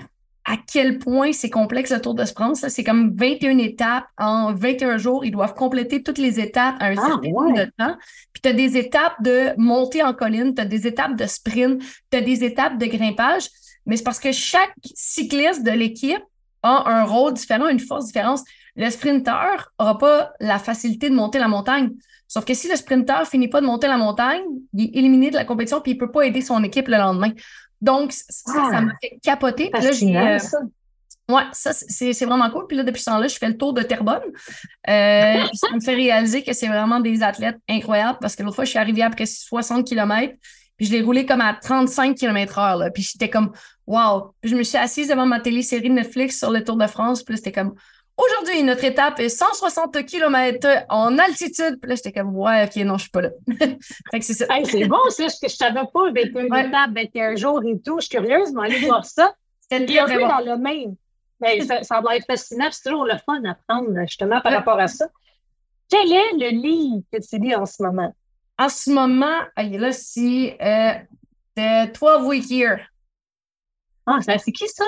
à quel point c'est complexe le Tour de France. C'est comme 21 étapes en 21 jours. Ils doivent compléter toutes les étapes à un ah, certain de temps. Puis tu as des étapes de montée en colline, tu as des étapes de sprint, tu as des étapes de grimpage. Mais c'est parce que chaque cycliste de l'équipe a un rôle différent, une force différente. Le sprinter n'aura pas la facilité de monter la montagne. Sauf que si le sprinter finit pas de monter la montagne, il est éliminé de la compétition puis il peut pas aider son équipe le lendemain. Donc, ça, ça ah! m'a fait capoter. Puis là, euh, ça. Ouais, ça, c'est vraiment cool. Puis là, depuis ce temps-là, je fais le tour de Terrebonne. Euh, ça me fait réaliser que c'est vraiment des athlètes incroyables parce que l'autre fois, je suis arrivée après 60 km. Puis je l'ai roulé comme à 35 km/h. Puis j'étais comme, wow. Puis je me suis assise devant ma télé-série Netflix sur le Tour de France. Puis c'était comme, Aujourd'hui, notre étape est 160 km en altitude. Puis là, j'étais comme, ouais, OK, non, je suis pas là. fait que c'est ça. c'est bon, ça. Je, je savais pas 21 ouais. étapes, 21 jours et tout. Je suis curieuse, mais aller voir ça. C'était très bon. dans le même. Mais ça, ça va être fascinant. C'est toujours le fun à prendre, justement, par rapport à ça. Quel est le livre que tu lis en ce moment? En ce moment, là, c'est euh, The 12 Week Year. Ah, c'est qui ça?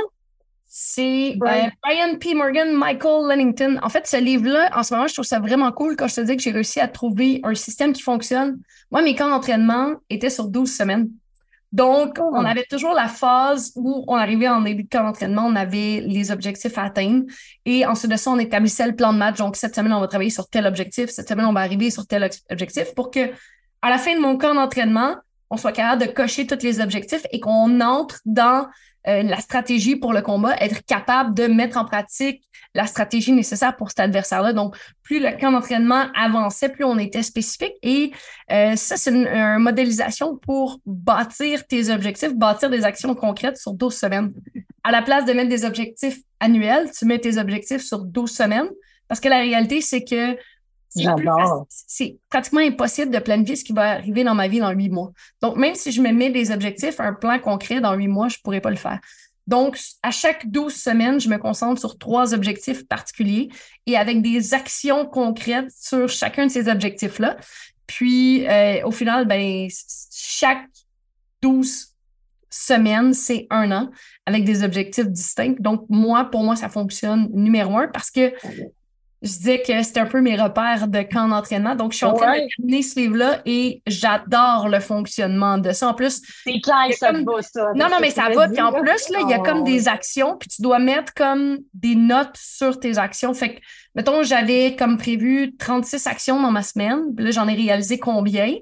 C'est Brian. Brian. P. Morgan, Michael Lennington. En fait, ce livre-là, en ce moment, je trouve ça vraiment cool quand je te dis que j'ai réussi à trouver un système qui fonctionne. Moi, mes camps d'entraînement étaient sur 12 semaines. Donc, oh. on avait toujours la phase où on arrivait en début de camp d'entraînement, on avait les objectifs à atteindre. Et ensuite de ça, on établissait le plan de match. Donc, cette semaine, on va travailler sur tel objectif. Cette semaine, on va arriver sur tel objectif pour que, à la fin de mon camp d'entraînement, on soit capable de cocher tous les objectifs et qu'on entre dans euh, la stratégie pour le combat, être capable de mettre en pratique la stratégie nécessaire pour cet adversaire-là. Donc, plus le camp d'entraînement avançait, plus on était spécifique. Et euh, ça, c'est une, une, modélisation pour bâtir tes objectifs, bâtir des actions concrètes sur 12 semaines. À la place de mettre des objectifs annuels, tu mets tes objectifs sur 12 semaines. Parce que la réalité, c'est que c'est pratiquement impossible de planifier ce qui va arriver dans ma vie dans huit mois. Donc, même si je me mets des objectifs, un plan concret dans huit mois, je ne pourrais pas le faire. Donc, à chaque 12 semaines, je me concentre sur trois objectifs particuliers et avec des actions concrètes sur chacun de ces objectifs-là. Puis, euh, au final, ben, chaque 12 semaines, c'est un an avec des objectifs distincts. Donc, moi, pour moi, ça fonctionne numéro un parce que je disais que c'était un peu mes repères de camp d'entraînement. Donc, je suis en train de terminer ce livre-là et j'adore le fonctionnement de ça. En plus, c'est clair, ça va, ça. Non, non, mais ça va. Puis en plus, là, il y a comme des actions, puis tu dois mettre comme des notes sur tes actions. Fait que, mettons, j'avais comme prévu 36 actions dans ma semaine. Puis là, j'en ai réalisé combien?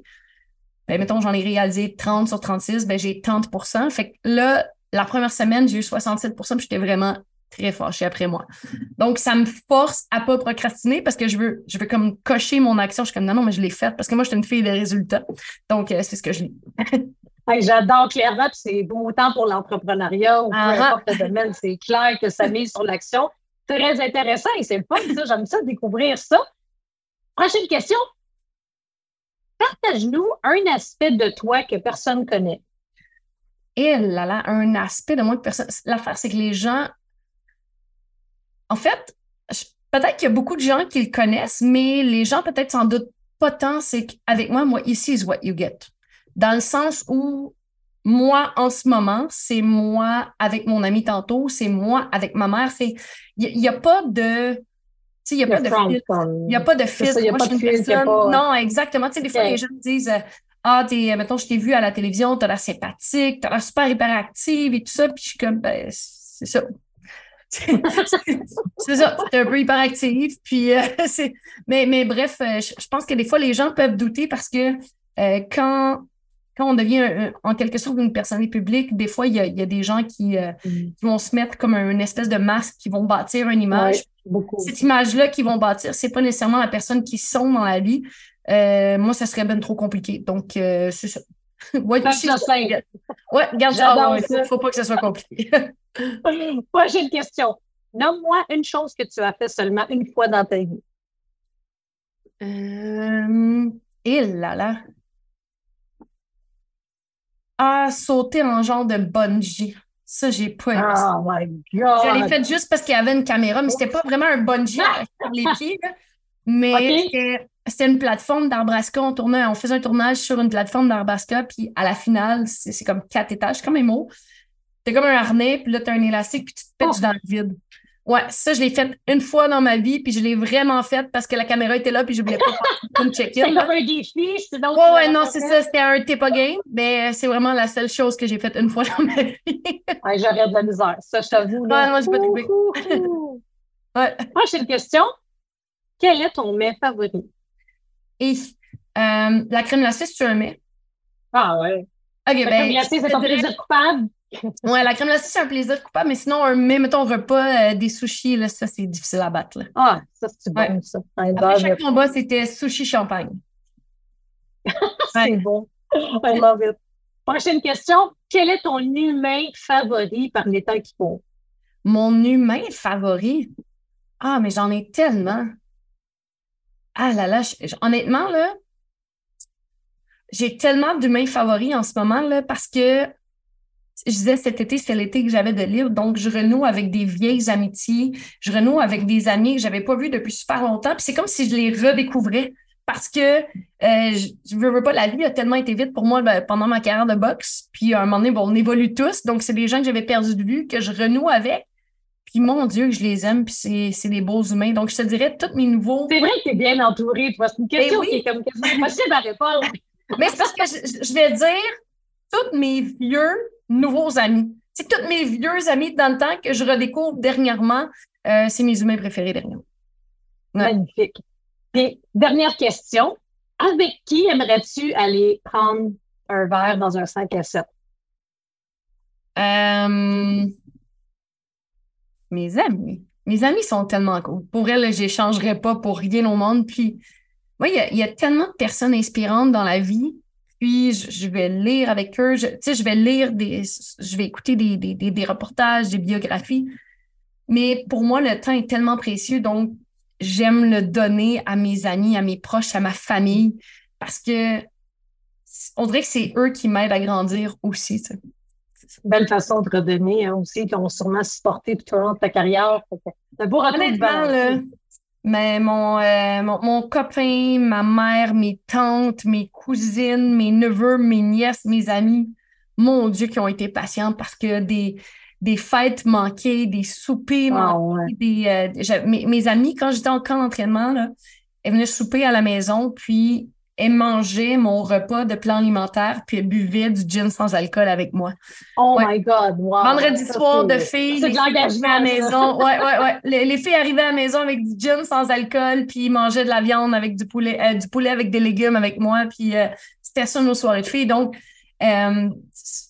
Ben, mettons, j'en ai réalisé 30 sur 36, ben, j'ai 30% Fait que là, la première semaine, j'ai eu 67 puis j'étais vraiment très fâchée après moi. Donc, ça me force à pas procrastiner parce que je veux, je veux comme cocher mon action. Je suis comme non, non, mais je l'ai faite parce que moi, je suis une fille de résultats. Donc, euh, c'est ce que je lis. J'adore clairement, c'est beau autant pour l'entrepreneuriat ou peu importe le domaine. C'est clair que ça mise sur l'action. Très intéressant et c'est le fun, J'aime ça, découvrir ça. Prochaine question. Partage-nous un aspect de toi que personne ne connaît. Et là là, un aspect de moi que personne. L'affaire, c'est que les gens en fait, peut-être qu'il y a beaucoup de gens qui le connaissent, mais les gens peut-être s'en doutent pas tant. C'est qu'avec moi, moi, ici is what you get. Dans le sens où moi, en ce moment, c'est moi avec mon ami tantôt, c'est moi avec ma mère. Il n'y a, pas de. Il n'y a, pas de Il n'y a pas de fils. Moi, je suis une personne. Non, exactement. Tu sais, des fois, les gens me disent Ah, es, mettons, je t'ai vu à la télévision, tu as l'air sympathique, tu as l'air super hyperactive et tout ça. Puis je suis comme, ben, c'est ça. C'est ça, c'est un peu hyperactif. Puis, euh, mais, mais bref, euh, je, pense que des fois, les gens peuvent douter parce que euh, quand, quand on devient en quelque sorte une personnalité publique, des fois, il y a, des gens qui, mm. vont se mettre comme une espèce de masque, qui vont bâtir une image. Cette image-là qu'ils vont bâtir, c'est pas nécessairement la personne qui sont dans la vie. moi, ça serait bien trop compliqué. Donc, c'est ça. ouais, ouais, garde ça. Il faut pas que ça soit compliqué. Prochaine question. Nomme-moi une chose que tu as fait seulement une fois dans ta vie. Euh, et là là. Ah, sauter en genre de bungee. Ça, j'ai pas aimé Oh my God! Je l'ai fait juste parce qu'il y avait une caméra, mais c'était pas vraiment un bungee avec les pieds. Mais c'était une plateforme d'Arbrasca. On, tournait, on faisait un tournage sur une plateforme d'Arbrasca, puis à la finale, c'est comme quatre étages, comme un mot. T'es comme un harnais, puis là, t'as un élastique, puis tu te pitches oh. dans le vide. Ouais, ça, je l'ai fait une fois dans ma vie, puis je l'ai vraiment fait parce que la caméra était là, puis je voulais pas me checker. C'est un défi, Ouais, ouais, non, c'est ça, c'était un tip game, mais c'est vraiment la seule chose que j'ai faite une fois dans ma vie. ouais, j'arrête de la misère. Ça, je t'avoue. Ouais, moi, j'ai pas trouvé. ouais. Prochaine question. Quel est ton mets favori? Et euh, la crème glacée, c'est un mets? Ah ouais. OK, la ben. crème glacée, c'est ton plaisir coupable? Ouais, la crème glacée, c'est un plaisir coupable, mais sinon, un mets, mettons, repas, euh, des sushis, là, ça, c'est difficile à battre. Là. Ah, ça, c'est bon, ça. Après chaque combat, c'était sushi champagne. c'est bon. I love it. Prochaine question. Quel est ton humain favori par les temps qui font? Mon humain favori? Ah, mais j'en ai tellement. Ah là là, honnêtement, là, j'ai tellement d'humains favoris en ce moment, là, parce que je disais cet été, c'est l'été que j'avais de libre, donc je renoue avec des vieilles amitiés, je renoue avec des amis que j'avais pas vus depuis super longtemps, puis c'est comme si je les redécouvrais parce que euh, je, veux, pas, la vie a tellement été vite pour moi ben, pendant ma carrière de boxe, puis à un moment donné, bon, on évolue tous, donc c'est des gens que j'avais perdus de vue, que je renoue avec, puis mon Dieu, je les aime, puis c'est des beaux humains. Donc, je te dirais, tous mes nouveaux. C'est vrai que tu es bien entouré, toi. C'est une question ben qui est comme impossible à répondre. Mais c'est parce que je, vais dire, tous mes vieux nouveaux amis. C'est tous mes vieux amis dans le temps que je redécouvre dernièrement, euh, c'est mes humains préférés dernièrement. Magnifique. Et dernière question. Avec qui aimerais-tu aller prendre un verre dans un 5 à 7? Euh, mes amis. Mes amis sont tellement cool. Pour elles, je n'échangerais pas pour rien au monde. Puis, moi, il y, a tellement de personnes inspirantes dans la vie. Puis, je, vais lire avec eux. Je, je vais lire des. Je vais écouter des, des, reportages, des biographies. Mais pour moi, le temps est tellement précieux. Donc, j'aime le donner à mes amis, à mes proches, à ma famille. Parce que on dirait que c'est eux qui m'aident à grandir aussi belle façon de redonner hein, aussi, qui ont sûrement supporté tout au long de ta carrière. C'est un beau Honnêtement, mais mon, euh, mon, mon, copain, ma mère, mes tantes, mes cousines, mes neveux, mes nièces, mes amis, mon Dieu, qui ont été patients parce que des, des fêtes manquées, des soupers des, euh, mes, mes, amis, quand j'étais en camp d'entraînement, elles venaient souper à la maison, puis elle mangeait mon repas de plan alimentaire puis elle buvait du gin sans alcool avec moi. Oh my God, wow. Vendredi soir de filles. C'est de l'engagement à la maison. ouais, ouais, ouais. Les, filles arrivaient à la maison avec du gin sans alcool puis mangeaient de la viande avec du poulet, euh, du poulet avec des légumes avec moi. Puis euh, c'était ça nos soirées de filles. Donc, euh,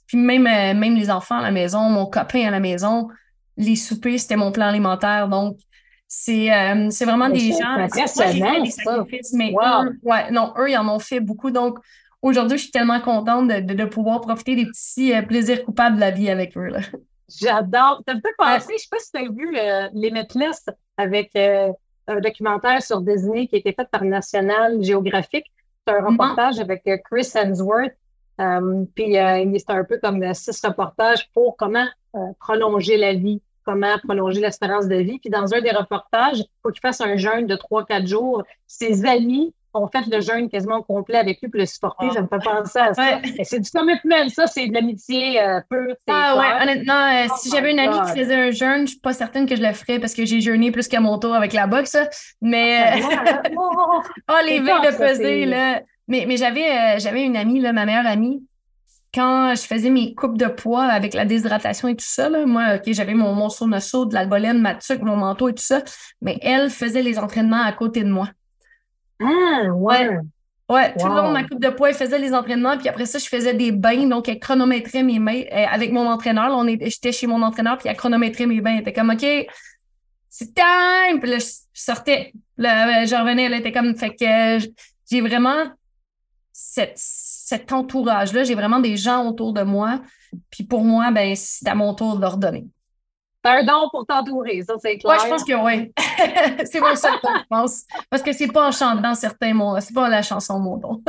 puis même, même les enfants à la maison, mon copain à la maison, les soupers, c'était mon plan alimentaire. Donc, c'est euh, vraiment des gens. Impressionnant, ça. Mais eux, ouais, non, eux, ils en ont fait beaucoup. Donc, aujourd'hui, je suis tellement contente de, de, pouvoir profiter des petits euh, plaisirs coupables de la vie avec eux. J'adore. Ça me fait penser, je ne sais pas si tu as vu euh, Limitless avec un documentaire sur Disney qui a été fait par National Geographic. C'est un reportage avec Chris Hemsworth. puis c'est un peu comme six reportages pour comment prolonger la vie comment prolonger l'espérance de vie. Puis dans un des reportages, il faut qu'il fasse un jeûne de 3-4 jours. Ses amis ont fait le jeûne quasiment complet avec lui pour le supporter. Oh. Je me fais penser à ça. C'est du commitment, ça, c'est de l'amitié euh, pure. Ah ouais, honnêtement, euh, oh si j'avais une amie qui faisait un jeûne, je suis pas certaine que je le ferais parce que j'ai jeûné plus qu'à mon tour avec la boxe. Mais ah, oh, les veilles de peser, là. Mais, mais j'avais, euh, j'avais une amie, là, ma meilleure amie, quand je faisais mes coupes de poids avec la déshydratation et tout ça, là, moi, OK, j'avais mon, mon saut, de l'albolène, ma tuque, mon manteau et tout ça, mais elle faisait les entraînements à côté de moi. Ah, ouais. Ouais, tout le long de ma coupe de poids, elle faisait les entraînements, puis après ça, je faisais des bains, donc elle chronométrait mes mains euh, avec mon entraîneur. on j'étais chez mon entraîneur, puis elle chronométrait mes bains. Elle était comme, OK, c'est time! Puis là, je sortais, là, je revenais, elle était comme, fait que j'ai vraiment cette cet entourage-là. J'ai vraiment des gens autour de moi. Puis pour moi, ben, c'est à mon tour de leur donner. T'as un don pour t'entourer, ça, c'est clair. Oui, je pense que oui. c'est mon seul don, je pense. Parce que c'est pas en chantant certains mots. C'est pas la chanson mon don.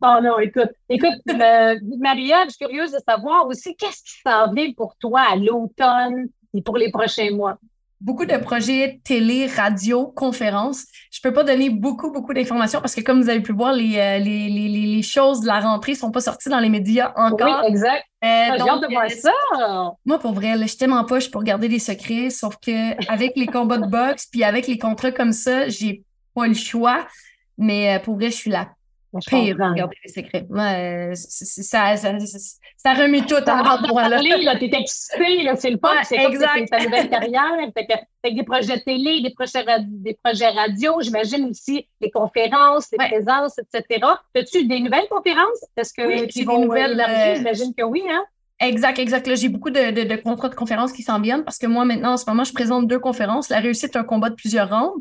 oh non, écoute, écoute, euh, Maria, je suis curieuse de savoir aussi qu'est-ce qui s'en vient pour toi à l'automne et pour les prochains mois? Beaucoup de projets télé, radio, conférences. Je peux pas donner beaucoup, beaucoup d'informations parce que comme vous avez pu voir, les, euh, les, les, les choses de la rentrée sont pas sorties dans les médias encore. Oui, exact. Euh, ah, hâte de voir euh, ça. Moi, pour vrai, je t'aime en poche pour garder des secrets, sauf que avec les combats de boxe puis avec les contrats comme ça, j'ai pas le choix. Mais pour vrai, je suis la Pire, regarder les secrets. Ouais, ça, ça, ça, remet tout en endroit là. là t'es excité, c'est le fun, c'est c'est ta nouvelle carrière. Fait des projets télé, des projets, des projets radio, j'imagine aussi les conférences, les présences, etc. As-tu des nouvelles conférences? Est-ce que oui, tu as des nouvelles? Euh, j'imagine que oui, hein? Exact, exact. Là, j'ai beaucoup de, de, de, contrats de conférences qui s'en viennent parce que moi, maintenant, en ce moment, je présente deux conférences. La réussite, un combat de plusieurs rounds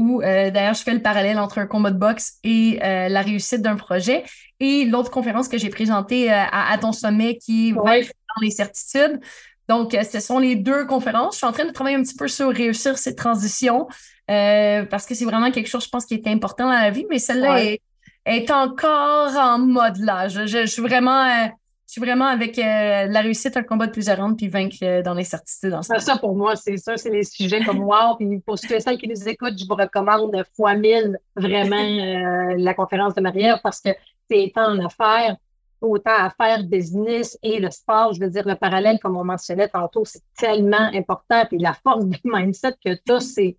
où euh, d'ailleurs je fais le parallèle entre un combat de boxe et euh, la réussite d'un projet. Et l'autre conférence que j'ai présentée euh, à, ton sommet qui va dans les certitudes. Donc, ce sont les deux conférences. Je suis en train de travailler un petit peu sur réussir cette transition parce que c'est vraiment quelque chose, je pense, qui est important dans la vie, mais celle-là est, encore en mode là. Je, suis vraiment. Euh, je suis vraiment avec la réussite, un combat de plusieurs rondes, puis vaincre dans l'incertitude. Ça, ça, pour moi, c'est ça, c'est les sujets comme wow. Puis pour ceux celles qui nous écoutent, je vous recommande fois mille vraiment la conférence de Marie-Ève parce que c'est en affaires autant à faire business et le sport, je veux dire, le parallèle, comme on mentionnait tantôt, c'est tellement important. Puis la force du mindset que tu c'est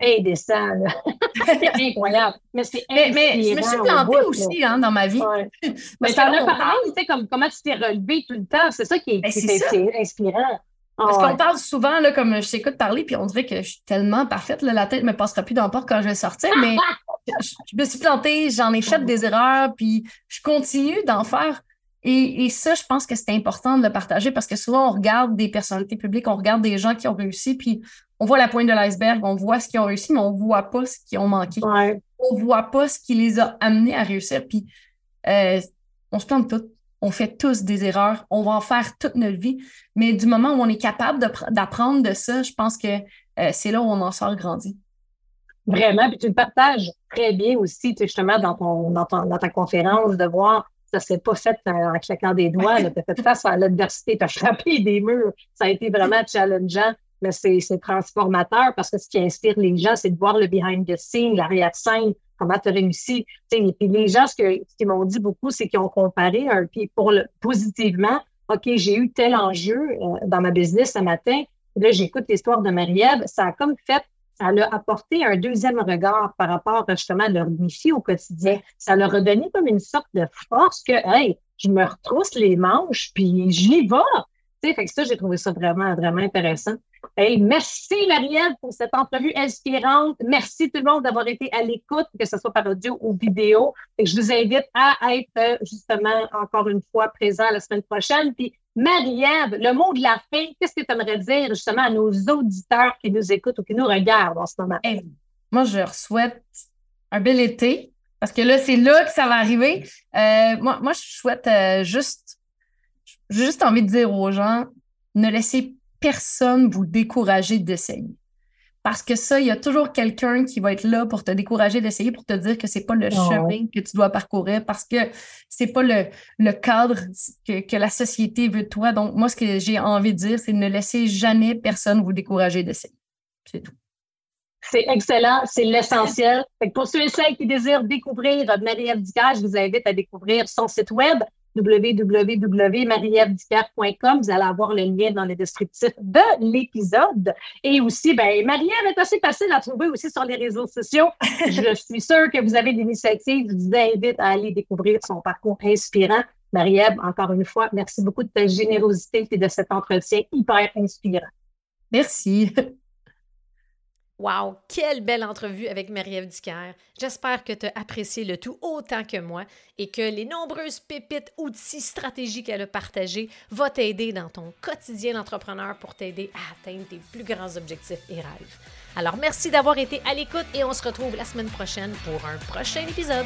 indécent. c'est incroyable. Mais c'est mais, mais, je me suis plantée aussi hein, dans ma vie. mais tu en as parlé, tu sais, comme, comment tu t'es relevé tout le temps. C'est ça qui est, ben, inspirant. Parce qu'on parle souvent, là, comme je t'écoute parler, puis on dirait que je suis tellement parfaite, là, la tête me passera plus dans le quand je vais sortir, mais je, me suis plantée, j'en ai fait des erreurs, puis je continue d'en faire. Et, ça, je pense que c'est important de le partager parce que souvent, on regarde des personnalités publiques, on regarde des gens qui ont réussi, puis on voit la pointe de l'iceberg, on voit ce qu'ils ont réussi, mais on ne voit pas ce qu'ils ont manqué. On ne voit pas ce qui les a amenés à réussir. Puis euh, on se plante tout. On fait tous des erreurs. On va en faire toute notre vie. Mais du moment où on est capable d'apprendre de, ça, je pense que euh, c'est là où on en sort grandi. Vraiment. Puis tu le partages très bien aussi, justement, dans, ton, dans, ta conférence, de voir ça ne s'est pas fait en claquant des doigts. Tu as fait face à l'adversité, tu as frappé des murs. Ça a été vraiment challengeant, mais c'est transformateur parce que ce qui inspire les gens, c'est de voir le behind the scene, l'arrière-scène, comment tu as réussi. Et puis les gens, ce qu'ils m'ont dit beaucoup, c'est qu'ils ont comparé puis pour positivement. OK, j'ai eu tel enjeu euh, dans ma business ce matin. là, j'écoute l'histoire de Marie-Ève. Ça a comme fait ça leur a apporté un deuxième regard par rapport justement à leur défi au quotidien. Ça leur a donné comme une sorte de force que, hey, je me retrousse les manches, puis j'y vais. Tu sais, fait que ça, j'ai trouvé ça vraiment, vraiment intéressant. Hey, merci Marielle pour cette entrevue inspirante. Merci tout le monde d'avoir été à l'écoute, que ce soit par audio ou vidéo. Et je vous invite à être justement encore une fois présent la semaine prochaine. Puis Marie-Ève, le mot de la fin, qu'est-ce que tu aimerais dire justement à nos auditeurs qui nous écoutent ou qui nous regardent en ce moment? moi, je leur souhaite un bel été parce que là, c'est là que ça va arriver. Euh, moi, moi, je souhaite euh, juste, juste envie de dire aux gens, ne laissez personne vous décourager d'essayer. Parce que ça, il y a toujours quelqu'un qui va être là pour te décourager d'essayer, pour te dire que c'est pas le chemin que tu dois parcourir, parce que c'est pas le, le cadre que, la société veut de toi. Donc, moi, ce que j'ai envie de dire, c'est ne laissez jamais personne vous décourager d'essayer. C'est tout. C'est excellent, c'est l'essentiel. Pour ceux et celles qui désirent découvrir Marie-Ève je vous invite à découvrir son site web www.marièvedicker.com. Vous allez avoir le lien dans le descriptif de l'épisode. Et aussi, ben, Marie-Ève est assez facile à trouver aussi sur les réseaux sociaux. Je suis sûre que vous avez des initiatives. Je vous invite à aller découvrir son parcours inspirant. Marie-Ève, encore une fois, merci beaucoup de ta générosité et de cet entretien hyper inspirant. Merci. Wow, quelle belle entrevue avec Marie-Ève J'espère que tu as apprécié le tout autant que moi et que les nombreuses pépites, outils, stratégies qu'elle a partagées vont t'aider dans ton quotidien d'entrepreneur pour t'aider à atteindre tes plus grands objectifs et rêves. Alors merci d'avoir été à l'écoute et on se retrouve la semaine prochaine pour un prochain épisode.